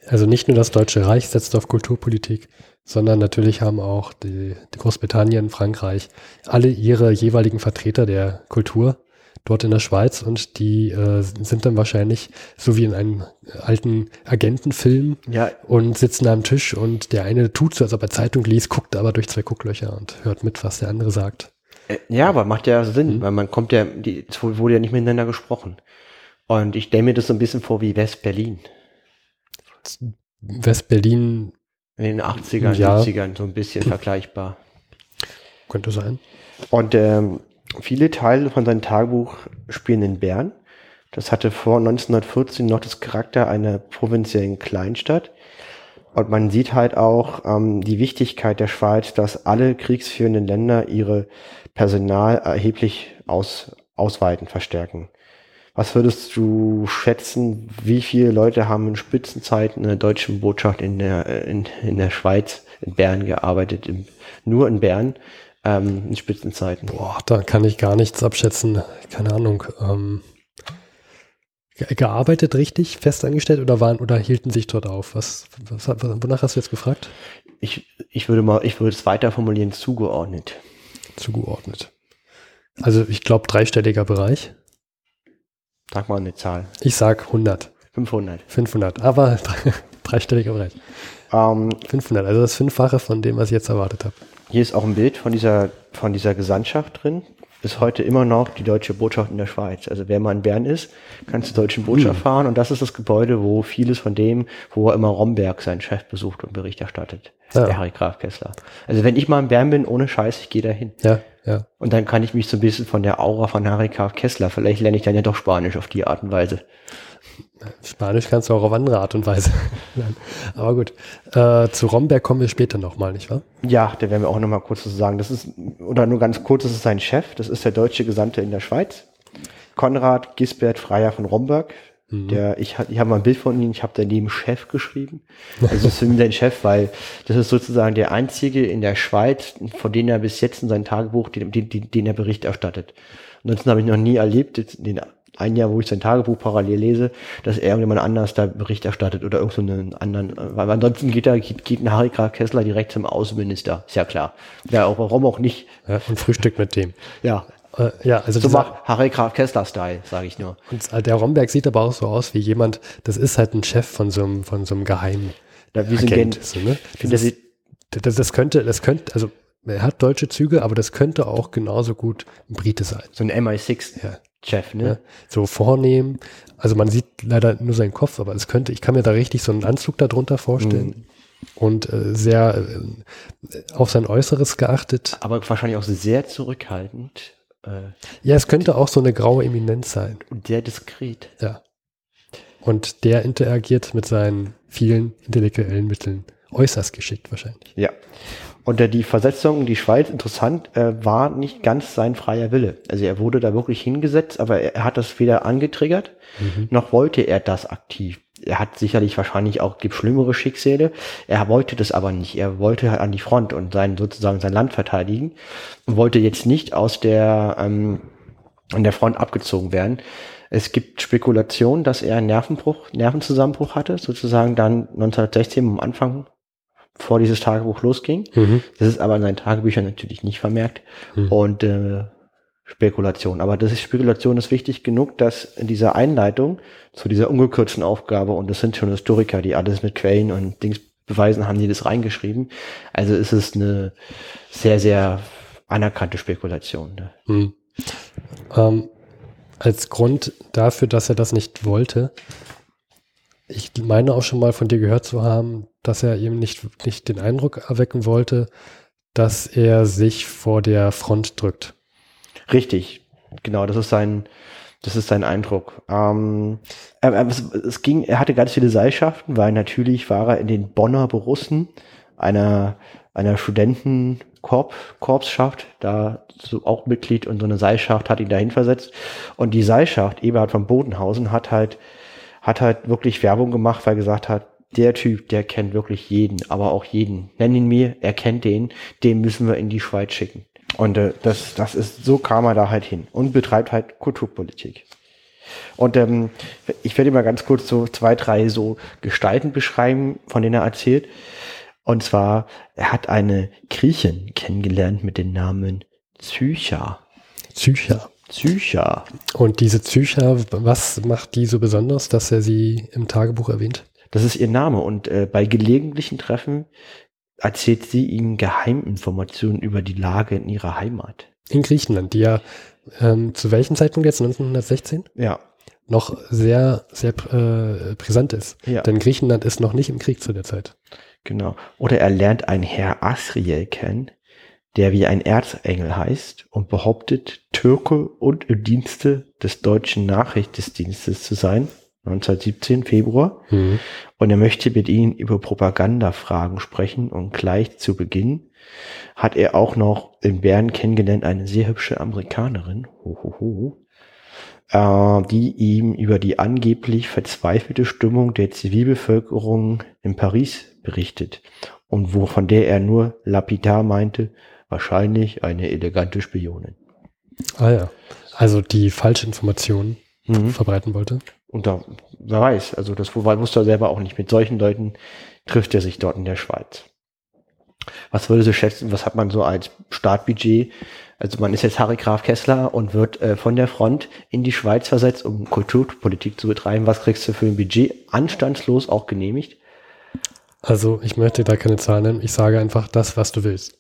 Speaker 2: Also nicht nur das Deutsche Reich setzt auf Kulturpolitik, sondern natürlich haben auch die, die Großbritannien, Frankreich, alle ihre jeweiligen Vertreter der Kultur dort in der Schweiz und die äh, sind dann wahrscheinlich so wie in einem alten Agentenfilm
Speaker 1: ja.
Speaker 2: und sitzen am Tisch und der eine tut so, als ob er Zeitung liest, guckt aber durch zwei Gucklöcher und hört mit, was der andere sagt.
Speaker 1: Äh, ja, aber macht ja Sinn, mhm. weil man kommt ja, die, es wurde ja nicht miteinander gesprochen. Und ich stelle mir das so ein bisschen vor wie West-Berlin.
Speaker 2: West-Berlin.
Speaker 1: In den 80ern, ja. 70ern, so ein bisschen vergleichbar.
Speaker 2: Könnte sein.
Speaker 1: Und ähm, viele Teile von seinem Tagebuch spielen in Bern. Das hatte vor 1914 noch das Charakter einer provinziellen Kleinstadt. Und man sieht halt auch ähm, die Wichtigkeit der Schweiz, dass alle kriegsführenden Länder ihre Personal erheblich aus, ausweiten, verstärken. Was würdest du schätzen, wie viele Leute haben in Spitzenzeiten in der deutschen Botschaft in der, äh, in, in der Schweiz, in Bern gearbeitet, im, nur in Bern, ähm, in Spitzenzeiten?
Speaker 2: Boah, da kann ich gar nichts abschätzen. Keine Ahnung. Ähm, gearbeitet richtig, festangestellt oder waren oder hielten sich dort auf? Was, was, wonach hast du jetzt gefragt?
Speaker 1: Ich, ich würde mal, ich würde es weiter formulieren, zugeordnet.
Speaker 2: Zugeordnet. Also ich glaube dreistelliger Bereich.
Speaker 1: Sag mal eine Zahl.
Speaker 2: Ich sag 100.
Speaker 1: 500.
Speaker 2: 500, aber dreistelliger Bereich. Ähm, 500, also das Fünffache von dem, was ich jetzt erwartet habe.
Speaker 1: Hier ist auch ein Bild von dieser, von dieser Gesandtschaft drin bis heute immer noch die deutsche Botschaft in der Schweiz. Also wer mal in Bern ist, kann zur deutschen Botschaft mhm. fahren und das ist das Gebäude, wo vieles von dem, wo er immer Romberg, seinen Chef, besucht und Bericht erstattet. Ja. Der Harry Graf Kessler. Also wenn ich mal in Bern bin, ohne Scheiß, ich gehe dahin.
Speaker 2: Ja, ja.
Speaker 1: Und dann kann ich mich so ein bisschen von der Aura von Harry Graf Kessler, vielleicht lerne ich dann ja doch Spanisch auf die Art und Weise.
Speaker 2: Spanisch kannst du auch auf andere Art und Weise. Aber gut. Äh, zu Romberg kommen wir später nochmal, nicht wahr?
Speaker 1: Ja, da werden wir auch nochmal kurz zu sagen. Das ist, oder nur ganz kurz, das ist sein Chef. Das ist der deutsche Gesandte in der Schweiz. Konrad Gisbert Freier von Romberg. Mhm. Der, ich, ich habe mal ein Bild von ihm, ich habe daneben Chef geschrieben. Also ist für ihn sein Chef, weil das ist sozusagen der einzige in der Schweiz, von dem er bis jetzt in seinem Tagebuch, den, den, den er Bericht erstattet. Ansonsten habe ich noch nie erlebt, den ein Jahr, wo ich sein Tagebuch parallel lese, dass er irgendjemand anders da Bericht erstattet oder irgendeinen so anderen, weil ansonsten geht da, geht, geht ein Harry Kessler direkt zum Außenminister, ist ja klar. Ja, auch, warum auch nicht.
Speaker 2: Ja, und Frühstück mit dem.
Speaker 1: Ja.
Speaker 2: Äh, ja, also
Speaker 1: so dieser, Harry Graf Kessler-Style, sage ich nur.
Speaker 2: Und äh, der Romberg sieht aber auch so aus wie jemand, das ist halt ein Chef von so einem, von so einem geheimen
Speaker 1: ja, wie Agent. So, ne?
Speaker 2: das, ist, das, das könnte, das könnte, also er hat deutsche Züge, aber das könnte auch genauso gut ein Brite sein.
Speaker 1: So ein MI6. Ja. Chef, ne? Ja,
Speaker 2: so vornehm. Also man sieht leider nur seinen Kopf, aber es könnte, ich kann mir da richtig so einen Anzug darunter vorstellen. Mhm. Und äh, sehr äh, auf sein Äußeres geachtet.
Speaker 1: Aber wahrscheinlich auch sehr zurückhaltend.
Speaker 2: Äh, ja, es könnte auch so eine graue Eminenz sein.
Speaker 1: Und sehr diskret.
Speaker 2: Ja. Und der interagiert mit seinen vielen intellektuellen Mitteln äußerst geschickt wahrscheinlich.
Speaker 1: Ja. Und die Versetzung in die Schweiz, interessant, äh, war nicht ganz sein freier Wille. Also er wurde da wirklich hingesetzt, aber er hat das weder angetriggert, mhm. noch wollte er das aktiv. Er hat sicherlich wahrscheinlich auch, gibt schlimmere Schicksale. Er wollte das aber nicht. Er wollte halt an die Front und sein, sozusagen sein Land verteidigen und wollte jetzt nicht aus der, ähm, an der Front abgezogen werden. Es gibt Spekulationen, dass er einen Nervenbruch, Nervenzusammenbruch hatte, sozusagen dann 1916 am Anfang bevor dieses Tagebuch losging.
Speaker 2: Mhm.
Speaker 1: Das ist aber in seinen Tagebüchern natürlich nicht vermerkt.
Speaker 2: Mhm.
Speaker 1: Und äh, Spekulation. Aber das ist Spekulation ist wichtig genug, dass in dieser Einleitung zu dieser ungekürzten Aufgabe, und das sind schon Historiker, die alles mit Quellen und Dings beweisen, haben die das reingeschrieben. Also ist es eine sehr, sehr anerkannte Spekulation. Ne?
Speaker 2: Hm. Ähm, als Grund dafür, dass er das nicht wollte, ich meine auch schon mal von dir gehört zu haben, dass er eben nicht, nicht den Eindruck erwecken wollte, dass er sich vor der Front drückt.
Speaker 1: Richtig, genau, das ist sein, das ist sein Eindruck. Ähm, es, es ging, er hatte ganz viele Seilschaften, weil natürlich war er in den Bonner Borussen, einer, einer Studentenkorpsschaft, da so auch Mitglied und so eine Seilschaft hat ihn dahin versetzt. Und die Seilschaft, Eberhard von Bodenhausen, hat halt, hat halt wirklich Werbung gemacht, weil er gesagt hat, der Typ, der kennt wirklich jeden, aber auch jeden. Nenn ihn mir, er kennt den, den müssen wir in die Schweiz schicken. Und äh, das, das ist, so kam er da halt hin und betreibt halt Kulturpolitik. Und ähm, ich werde mal ganz kurz so zwei, drei so Gestalten beschreiben, von denen er erzählt. Und zwar, er hat eine Griechin kennengelernt mit dem Namen Psycha.
Speaker 2: Psycha.
Speaker 1: Psycha.
Speaker 2: Und diese Psycha, was macht die so besonders, dass er sie im Tagebuch erwähnt?
Speaker 1: Das ist ihr Name. Und äh, bei gelegentlichen Treffen erzählt sie ihm Geheiminformationen über die Lage in ihrer Heimat.
Speaker 2: In Griechenland, die ja ähm, zu welchem Zeitpunkt jetzt, 1916?
Speaker 1: Ja.
Speaker 2: Noch sehr, sehr äh, brisant ist.
Speaker 1: Ja.
Speaker 2: Denn Griechenland ist noch nicht im Krieg zu der Zeit.
Speaker 1: Genau. Oder er lernt einen Herr Asriel kennen, der wie ein Erzengel heißt und behauptet, Türke und im Dienste des deutschen Nachrichtendienstes zu sein. 1917, Februar.
Speaker 2: Mhm.
Speaker 1: Und er möchte mit ihnen über Propagandafragen sprechen und gleich zu Beginn hat er auch noch in Bern kennengelernt eine sehr hübsche Amerikanerin, hohoho, äh, die ihm über die angeblich verzweifelte Stimmung der Zivilbevölkerung in Paris berichtet und wo von der er nur lapidar meinte, wahrscheinlich eine elegante Spionin.
Speaker 2: Ah ja. Also die falsche Information
Speaker 1: Mhm.
Speaker 2: verbreiten wollte.
Speaker 1: Und da, wer weiß, also das wusste er selber auch nicht. Mit solchen Leuten trifft er sich dort in der Schweiz. Was würde sie schätzen, was hat man so als Startbudget? Also man ist jetzt Harry Graf Kessler und wird äh, von der Front in die Schweiz versetzt, um Kulturpolitik zu betreiben. Was kriegst du für ein Budget? Anstandslos auch genehmigt?
Speaker 2: Also ich möchte da keine Zahlen nennen. Ich sage einfach das, was du willst.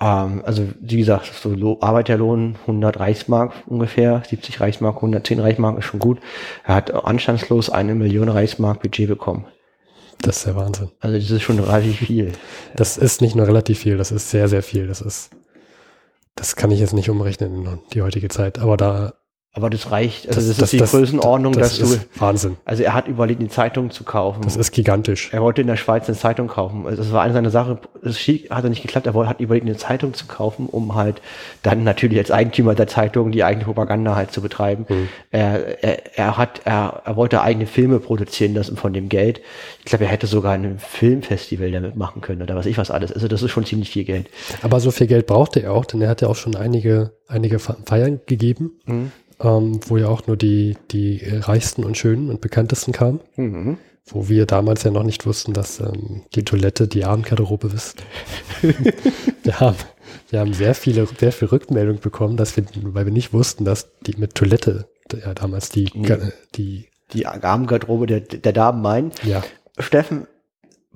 Speaker 1: Ähm, also wie gesagt, so Lo Arbeiterlohn 100 Reichsmark ungefähr, 70 Reichsmark, 110 Reichsmark ist schon gut. Er hat anstandslos eine Million Reichsmark Budget bekommen.
Speaker 2: Das ist der Wahnsinn.
Speaker 1: Also das ist schon relativ viel.
Speaker 2: Das ist nicht nur relativ viel, das ist sehr, sehr viel. Das ist, das kann ich jetzt nicht umrechnen in die heutige Zeit. Aber da,
Speaker 1: Aber das reicht. Also
Speaker 2: Das-
Speaker 1: das,
Speaker 2: das-
Speaker 1: ist die
Speaker 2: das-
Speaker 1: Größenordnung,
Speaker 2: das
Speaker 1: dass du.
Speaker 2: Wahnsinn.
Speaker 1: Also er hat überlegt, eine Zeitung zu kaufen.
Speaker 2: Das ist gigantisch.
Speaker 1: er wollte in der Schweiz eine Zeitung kaufen. Also das war eine seiner Sachen. Das hat er nicht geklappt. Er wollte, hat überlegt, eine Zeitung zu kaufen, um halt dann natürlich als Eigentümer der Zeitung die eigene Propaganda halt zu betreiben.
Speaker 2: Mhm.
Speaker 1: Er, er, er hat, er, er wollte eigene Filme produzieren lassen von dem Geld. Ich glaube, er hätte sogar ein Filmfestival damit machen können oder was ich was alles. Also das ist schon ziemlich viel Geld.
Speaker 2: Aber so viel Geld brauchte er auch, denn er hat ja auch schon einige, einige Fe- Feiern gegeben,
Speaker 1: Mhm.
Speaker 2: Ähm, wo ja auch nur die, die reichsten und schönen und bekanntesten kamen.
Speaker 1: Mhm.
Speaker 2: Wo wir damals ja noch nicht wussten, dass ähm, die Toilette die Abendgarderobe ist. wir, haben, wir haben sehr viele, sehr viel Rückmeldung bekommen, dass wir, weil wir nicht wussten, dass die mit Toilette, ja damals die,
Speaker 1: Nee.
Speaker 2: Die,
Speaker 1: Die Armgarderobe der, der Damen meinen.
Speaker 2: ja,
Speaker 1: Steffen,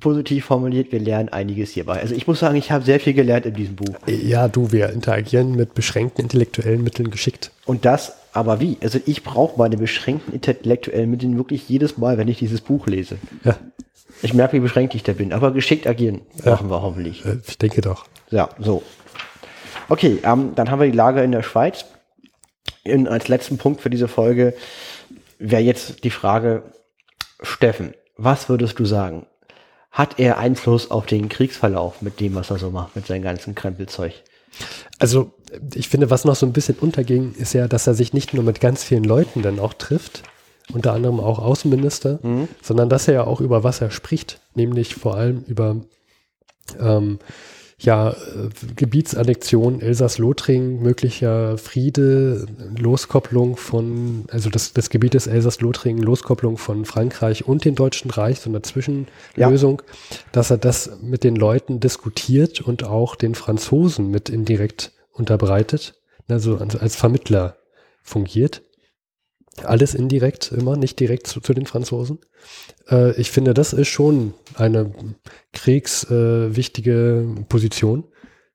Speaker 1: positiv formuliert, wir lernen einiges hierbei. Also ich muss sagen, ich habe sehr viel gelernt in diesem Buch.
Speaker 2: ja, du, wir interagieren mit beschränkten intellektuellen Mitteln geschickt.
Speaker 1: Und das, aber wie? Also ich brauche meine beschränkten intellektuellen Mittel wirklich jedes Mal, wenn ich dieses Buch lese.
Speaker 2: Ja,
Speaker 1: Ich merke, wie beschränkt ich da bin. Aber geschickt agieren machen wir hoffentlich.
Speaker 2: äh, ich denke doch.
Speaker 1: Ja, so. Okay, ähm, dann haben wir die Lage in der Schweiz. In, als letzten Punkt für diese Folge wäre jetzt die Frage, Steffen, was würdest du sagen? Hat er Einfluss auf den Kriegsverlauf mit dem, was er so macht, mit seinem ganzen Krempelzeug?
Speaker 2: Also, ich finde, was noch so ein bisschen unterging, ist ja, dass er sich nicht nur mit ganz vielen Leuten dann auch trifft, unter anderem auch Außenminister, sondern dass er ja auch über was er spricht, nämlich vor allem über ähm, ja, äh, Gebietsannexion Elsass-Lothringen, möglicher Friede, Loskopplung von, also das, das Gebiet des Elsass-Lothringen, Loskopplung von Frankreich und dem Deutschen Reich, so eine Zwischenlösung, ja. dass er das mit den Leuten diskutiert und auch den Franzosen mit indirekt unterbreitet, also als Vermittler fungiert. Alles indirekt immer, nicht direkt zu, zu den Franzosen. Äh, ich finde, das ist schon eine kriegswichtige äh, Position.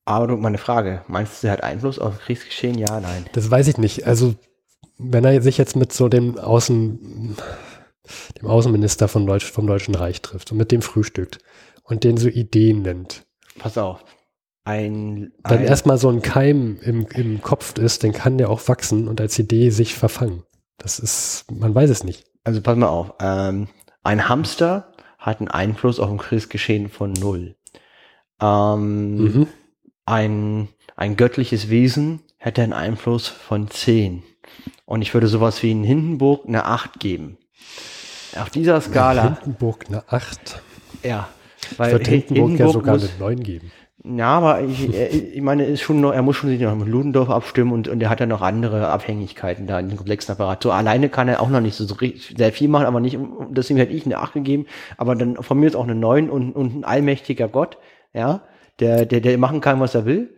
Speaker 1: Aber du, meine Frage, meinst du, sie hat Einfluss auf Kriegsgeschehen? Ja, nein.
Speaker 2: Das weiß ich nicht. Also, wenn er sich jetzt mit so dem Außen, dem Außenminister von Deutsch, vom Deutschen Reich trifft und mit dem frühstückt und den so Ideen nennt.
Speaker 1: Pass auf. Ein,
Speaker 2: dann erstmal so ein Keim im, im Kopf ist, dann kann der auch wachsen und als Idee sich verfangen. Das ist, man weiß es nicht.
Speaker 1: Also pass mal auf. Ähm, ein Hamster hat einen Einfluss auf ein Kriegsgeschehen von null. Ähm, mhm. ein, ein göttliches Wesen hätte einen Einfluss von zehn. Und ich würde sowas wie in Hindenburg eine acht geben. Auf dieser Skala.
Speaker 2: In Hindenburg eine acht.
Speaker 1: Ja.
Speaker 2: Weil ich würde Hindenburg, Hindenburg ja sogar muss, eine neun geben.
Speaker 1: Ja, aber ich, ich meine, ist schon noch, er muss schon sich noch mit Ludendorff abstimmen und, und er hat ja noch andere Abhängigkeiten da in dem komplexen Apparat. So alleine kann er auch noch nicht so, so richtig, sehr viel machen, aber nicht, deswegen hätte ich eine 8 gegeben, aber dann von mir ist auch eine 9 und, und ein allmächtiger Gott, ja, der, der, der machen kann, was er will,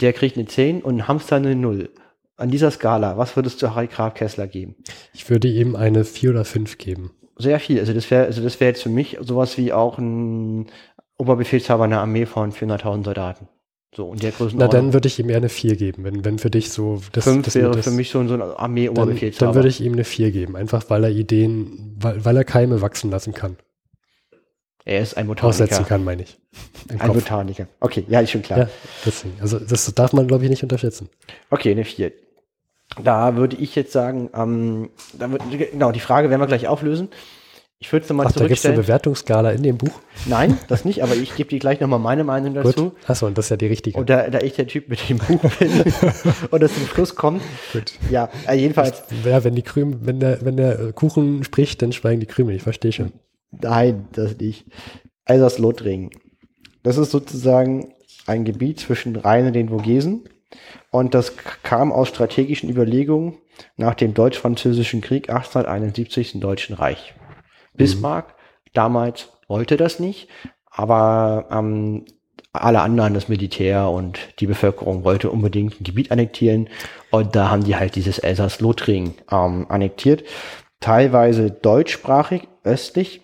Speaker 1: der kriegt eine 10 und ein Hamster eine 0. An dieser Skala, was würdest du Harry Graf Kessler geben?
Speaker 2: Ich würde ihm eine 4 oder 5 geben
Speaker 1: sehr viel. Also das wäre, also das wäre jetzt für mich sowas wie auch ein, Oberbefehlshaber einer Armee von 400.000 Soldaten. So, und der
Speaker 2: Na, dann würde ich ihm eher eine 4 geben, wenn, wenn für dich so
Speaker 1: das, Fünf das wäre das, für mich schon so ein Armee-Oberbefehlshaber.
Speaker 2: Dann, dann würde ich ihm eine 4 geben, einfach weil er Ideen, weil, weil er Keime wachsen lassen kann.
Speaker 1: Er ist ein Botaniker.
Speaker 2: Aussetzen kann, meine ich.
Speaker 1: Ein Kopf. Botaniker. Okay, ja, ist schon klar. Ja,
Speaker 2: deswegen. Also das darf man, glaube ich, nicht unterschätzen.
Speaker 1: Okay, eine 4. Da würde ich jetzt sagen, ähm, da wird, genau, die Frage werden wir gleich auflösen. Ich würde es nochmal zurückstellen. Da gibt es
Speaker 2: eine Bewertungsskala in dem Buch?
Speaker 1: Nein, das nicht, aber ich gebe dir gleich nochmal meine Meinung dazu.
Speaker 2: Achso, und das ist ja die richtige.
Speaker 1: Und da, da ich der Typ mit dem Buch bin und es zum Schluss kommt. Gut. Ja, äh, jedenfalls.
Speaker 2: Ja, wenn die Krümel, wenn der, wenn der Kuchen spricht, dann schweigen die Krümel, ich verstehe schon.
Speaker 1: Nein, das nicht. Elsass-Lothringen. Das ist sozusagen ein Gebiet zwischen Rhein und den Vogesen. Und das kam aus strategischen Überlegungen nach dem Deutsch-Französischen Krieg 1871 im Deutschen Reich. Bismarck mhm. damals wollte das nicht, aber ähm, alle anderen, das Militär und die Bevölkerung wollte unbedingt ein Gebiet annektieren und da haben die halt dieses Elsass-Lothringen ähm, annektiert. Teilweise deutschsprachig, östlich,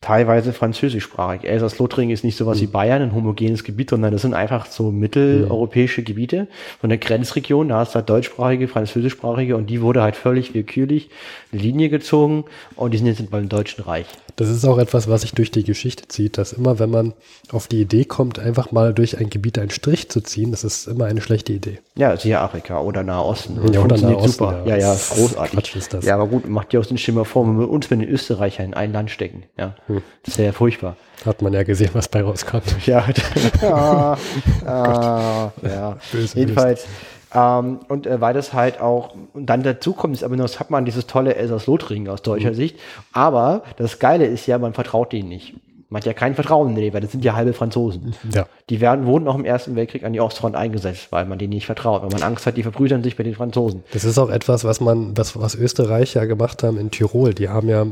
Speaker 1: teilweise französischsprachig. Elsass-Lothringen ist nicht sowas mhm. wie Bayern, ein homogenes Gebiet, sondern das sind einfach so mitteleuropäische Gebiete, so eine Grenzregion, da hast du halt deutschsprachige, französischsprachige und die wurde halt völlig willkürlich eine Linie gezogen und die sind jetzt beim Deutschen Reich.
Speaker 2: Das ist auch etwas, was sich durch die Geschichte zieht, dass immer, wenn man auf die Idee kommt, einfach mal durch ein Gebiet einen Strich zu ziehen, das ist immer eine schlechte Idee.
Speaker 1: Ja, siehe Afrika oder Nahosten.
Speaker 2: Ja, oder Nahosten. Super.
Speaker 1: Ja, ja, ist großartig. Quatsch ist das. Ja, aber gut, macht ja auch den Schimmer vor, wenn wir uns mit den Österreichern in ein Land stecken. Ja, hm. das wäre ja furchtbar.
Speaker 2: Hat man ja gesehen, was bei rauskommt.
Speaker 1: Ja, ah, ah, ja. Böse, Jedenfalls. Böse. Ähm, und äh, weil das halt auch, und dann dazu kommt es aber noch, das hat man dieses tolle Elsass-Lothringen aus deutscher mhm. Sicht. Aber das Geile ist ja, man vertraut denen nicht. Man hat ja kein Vertrauen in die, weil das sind ja halbe Franzosen.
Speaker 2: Ja.
Speaker 1: Die werden, wurden auch im Ersten Weltkrieg an die Ostfront eingesetzt, weil man denen nicht vertraut, weil man Angst hat, die verbrüdern sich mit den Franzosen.
Speaker 2: Das ist auch etwas, was man, was, was Österreich ja gemacht haben in Tirol. Die haben ja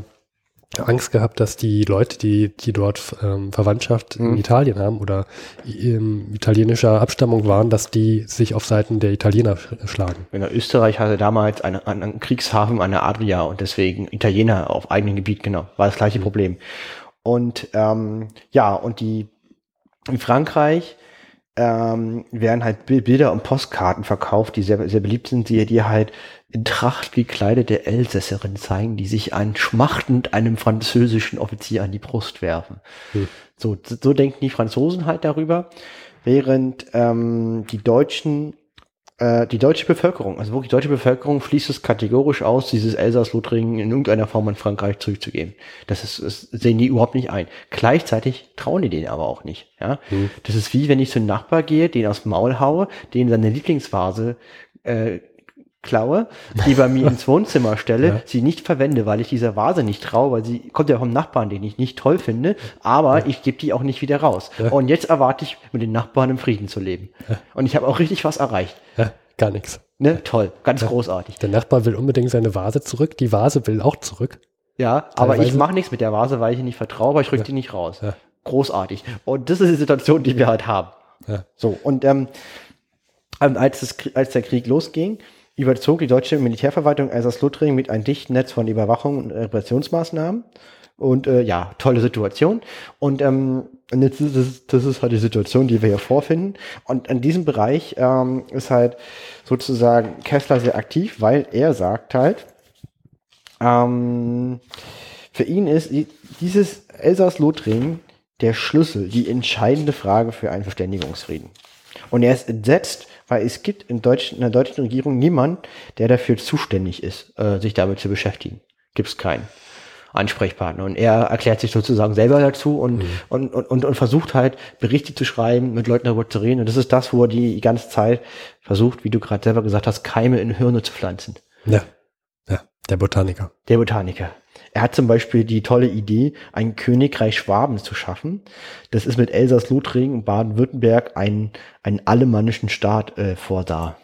Speaker 2: Angst gehabt, dass die Leute, die, die dort ähm, Verwandtschaft mhm. in Italien haben oder ähm, italienischer Abstammung waren, dass die sich auf Seiten der Italiener schlagen.
Speaker 1: Genau, Österreich hatte damals eine, einen Kriegshafen an der Adria und deswegen Italiener auf eigenem Gebiet, genau, war das gleiche mhm. Problem. Und ähm, ja, und die in Frankreich ähm, werden halt Bilder und Postkarten verkauft, die sehr, sehr beliebt sind, die, die halt in Tracht gekleidete Elsässerin zeigen, die sich an schmachtend einem französischen Offizier an die Brust werfen. Hm. So, so denken die Franzosen halt darüber, während ähm, die Deutschen äh, die deutsche Bevölkerung, also wirklich die deutsche Bevölkerung fließt es kategorisch aus, dieses Elsass-Lothringen in irgendeiner Form an Frankreich zurückzugeben. Das ist, das sehen die überhaupt nicht ein. Gleichzeitig trauen die denen aber auch nicht. Ja, mhm. das ist wie wenn ich zu einem Nachbar gehe, den aufs Maul haue, den seine Lieblingsvase äh, klaue, die bei mir ins Wohnzimmer stelle, ja. sie nicht verwende, weil ich dieser Vase nicht traue, weil sie kommt ja vom Nachbarn, den ich nicht toll finde, aber ja. ich gebe die auch nicht wieder raus. Ja. Und jetzt erwarte ich, mit den Nachbarn im Frieden zu leben. Und ich habe auch richtig was erreicht.
Speaker 2: gar nichts.
Speaker 1: Ne? Toll, ganz großartig.
Speaker 2: Der Nachbar will unbedingt seine Vase zurück, die Vase will auch zurück.
Speaker 1: Ja, aber ich mache nichts mit der Vase, weil ich nicht vertraue, aber ich rück die nicht raus. Großartig. Und das ist die Situation, die wir halt haben. So, und ähm, als, das, als der Krieg losging, überzog die deutsche Militärverwaltung Elsass-Lothringen mit einem dichten Netz von Überwachung und Repressionsmaßnahmen. Und äh, ja, tolle Situation. Und ähm, jetzt ist das ist halt die Situation, die wir hier vorfinden. Und in diesem Bereich ähm, ist halt sozusagen Kessler sehr aktiv, weil er sagt halt, ähm, für ihn ist dieses Elsass-Lothringen der Schlüssel, die entscheidende Frage für einen Verständigungsfrieden. Und er ist entsetzt, weil es gibt in, Deutsch, in der deutschen Regierung niemand, der dafür zuständig ist, äh, sich damit zu beschäftigen. Gibt es keinen Ansprechpartner. Und er erklärt sich sozusagen selber dazu und, mhm. und, und, und, und versucht halt, Berichte zu schreiben, mit Leuten darüber zu reden. Und das ist das, wo er die ganze Zeit versucht, wie du gerade selber gesagt hast, Keime in Hirne zu pflanzen.
Speaker 2: Ja. Der Botaniker.
Speaker 1: Der Botaniker. Er hat zum Beispiel die tolle Idee, ein Königreich Schwaben zu schaffen. Das ist mit Elsass, Lothringen und Baden-Württemberg ein, einen alemannischen Staat äh, vorsah.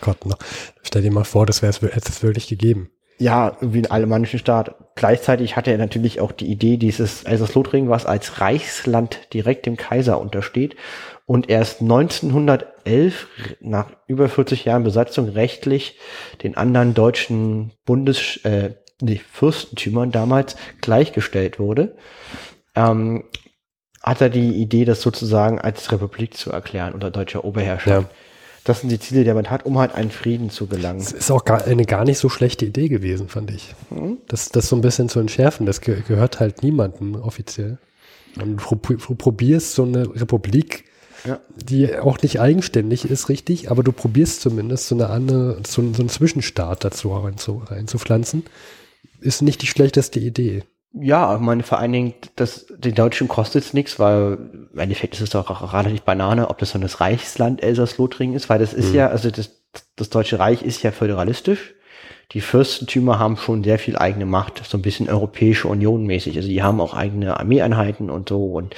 Speaker 2: Gott, no. stell dir mal vor, das wäre es wirklich gegeben.
Speaker 1: Ja, wie ein alemannischen Staat. Gleichzeitig hatte er natürlich auch die Idee, dieses Elsass-Lothringen, was als Reichsland direkt dem Kaiser untersteht und erst 1911, nach über 40 Jahren Besatzung, rechtlich den anderen deutschen Bundes, äh, nee, Fürstentümern damals gleichgestellt wurde, ähm, hat er die Idee, das sozusagen als Republik zu erklären unter deutscher Oberherrschaft. Ja. Das sind die Ziele, die man hat, um halt einen Frieden zu gelangen. Das
Speaker 2: ist auch gar, eine gar nicht so schlechte Idee gewesen, fand ich. Hm? Das, das so ein bisschen zu entschärfen, das ge gehört halt niemandem offiziell. Und du, probierst so eine Republik, ja. die auch nicht eigenständig ist, richtig, aber du probierst zumindest so eine andere, so, so einen Zwischenstaat dazu reinzupflanzen, ist nicht die schlechteste Idee.
Speaker 1: Ja, ich meine, vor allen Dingen, das, den Deutschen kostet es nichts, weil im Endeffekt ist es doch relativ Banane, ob das so das Reichsland Elsass-Lothringen ist, weil das ist mhm. ja, also das, das Deutsche Reich ist ja föderalistisch. Die Fürstentümer haben schon sehr viel eigene Macht, so ein bisschen Europäische Union mäßig. Also die haben auch eigene Armeeeinheiten und so und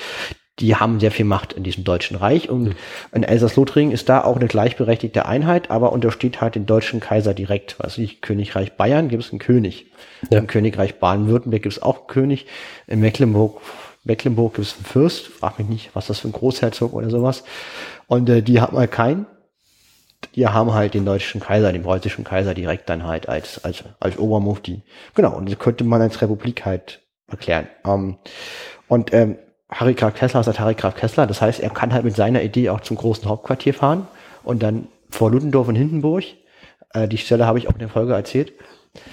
Speaker 1: die haben sehr viel Macht in diesem Deutschen Reich und mhm. in Elsass-Lothringen ist da auch eine gleichberechtigte Einheit, aber untersteht halt den deutschen Kaiser direkt. Was ich, Königreich Bayern gibt es einen König. Ja. Im Königreich Baden-Württemberg gibt es auch einen König. In Mecklenburg, Mecklenburg gibt es einen Fürst. Frag mich nicht, was das für ein Großherzog oder sowas. Und äh, die haben halt keinen. Die haben halt den deutschen Kaiser, den preußischen Kaiser direkt dann halt als, als, als Obermufti. Genau, und das könnte man als Republik halt erklären. Ähm, und ähm, Harry Graf Kessler ist halt Harry Graf Kessler. Das heißt, er kann halt mit seiner Idee auch zum großen Hauptquartier fahren und dann vor Ludendorff und Hindenburg, äh, die Stelle habe ich auch in der Folge erzählt,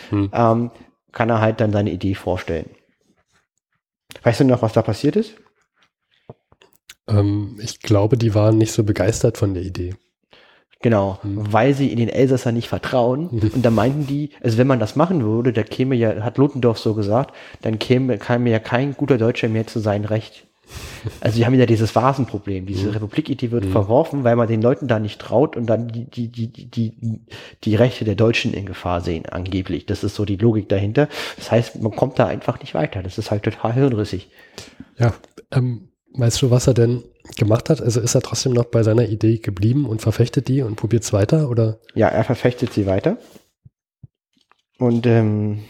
Speaker 1: hm. ähm, kann er halt dann seine Idee vorstellen. Weißt du noch, was da passiert ist?
Speaker 2: Ähm, ich glaube, die waren nicht so begeistert von der Idee.
Speaker 1: Genau, mhm. weil sie in den Elsasser nicht vertrauen. Mhm. Und da meinten die, also wenn man das machen würde, da käme ja, hat Ludendorff so gesagt, dann käme, käme ja kein guter Deutscher mehr zu sein Recht. Also die haben ja dieses Vasenproblem. Diese mhm. Republikidee wird mhm. verworfen, weil man den Leuten da nicht traut und dann die, die, die, die, die Rechte der Deutschen in Gefahr sehen, angeblich. Das ist so die Logik dahinter. Das heißt, man kommt da einfach nicht weiter. Das ist halt total hirnrissig.
Speaker 2: Ja, ähm, weißt du, was er denn gemacht hat? Also ist er trotzdem noch bei seiner Idee geblieben und verfechtet die und probiert es weiter, oder?
Speaker 1: Ja, er verfechtet sie weiter. Und, ähm,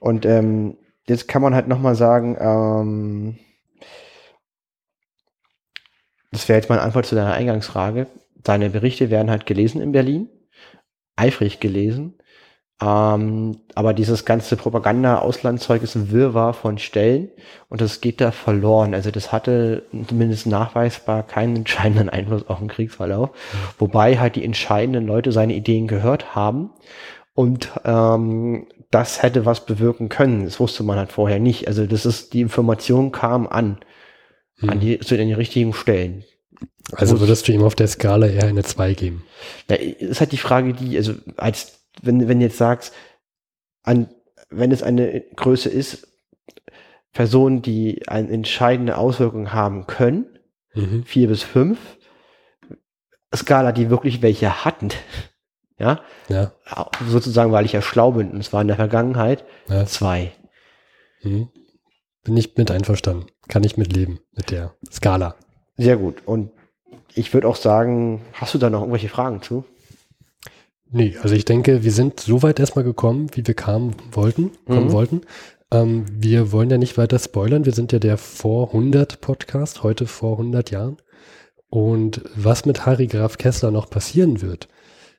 Speaker 1: und ähm, jetzt kann man halt nochmal sagen, ähm, das wäre jetzt meine Antwort zu deiner Eingangsfrage. Seine Berichte werden halt gelesen in Berlin, eifrig gelesen. Ähm, aber dieses ganze Propaganda-Auslandszeug ist ein Wirrwarr von Stellen und das geht da verloren. Also das hatte zumindest nachweisbar keinen entscheidenden Einfluss auf den Kriegsverlauf, wobei halt die entscheidenden Leute seine Ideen gehört haben und ähm, das hätte was bewirken können. Das wusste man halt vorher nicht. Also das ist, die Information kam an, hm. an die, zu den richtigen Stellen.
Speaker 2: Also würdest du ihm auf der Skala eher eine 2 geben?
Speaker 1: Ja, ist halt die Frage, die, also als wenn, wenn jetzt sagst, an, wenn es eine Größe ist, Personen, die eine entscheidende Auswirkung haben können, mhm. vier bis fünf, Skala, die wirklich welche hatten, Ja?
Speaker 2: Ja.
Speaker 1: Sozusagen, weil ich ja schlau bin und es war in der Vergangenheit
Speaker 2: ja.
Speaker 1: zwei.
Speaker 2: Mhm. Bin ich mit einverstanden. Kann ich mitleben mit der Skala.
Speaker 1: Sehr gut. Und ich würde auch sagen, hast du da noch irgendwelche Fragen zu?
Speaker 2: Nee, also ich denke, wir sind so weit erstmal gekommen, wie wir kamen wollten, kommen
Speaker 1: Mhm.
Speaker 2: wollten. Ähm, wir wollen ja nicht weiter spoilern. Wir sind ja der vor 100 Podcast, heute vor 100 Jahren. Und was mit Harry Graf Kessler noch passieren wird,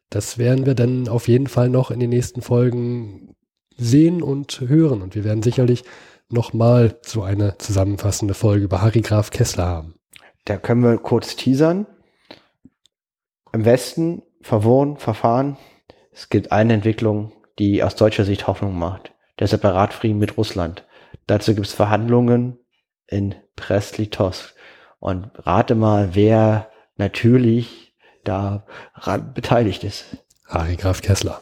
Speaker 2: das werden wir dann auf jeden Fall noch in den nächsten Folgen sehen und hören. Und wir werden sicherlich nochmal so eine zusammenfassende Folge über Harry Graf Kessler haben.
Speaker 1: Da können wir kurz teasern. Im Westen verworren, verfahren. Es gibt eine Entwicklung, die aus deutscher Sicht Hoffnung macht. Der Separatfrieden mit Russland. Dazu gibt es Verhandlungen in Brest-Litovsk. Und rate mal, wer natürlich daran beteiligt ist.
Speaker 2: Harry Graf Kessler.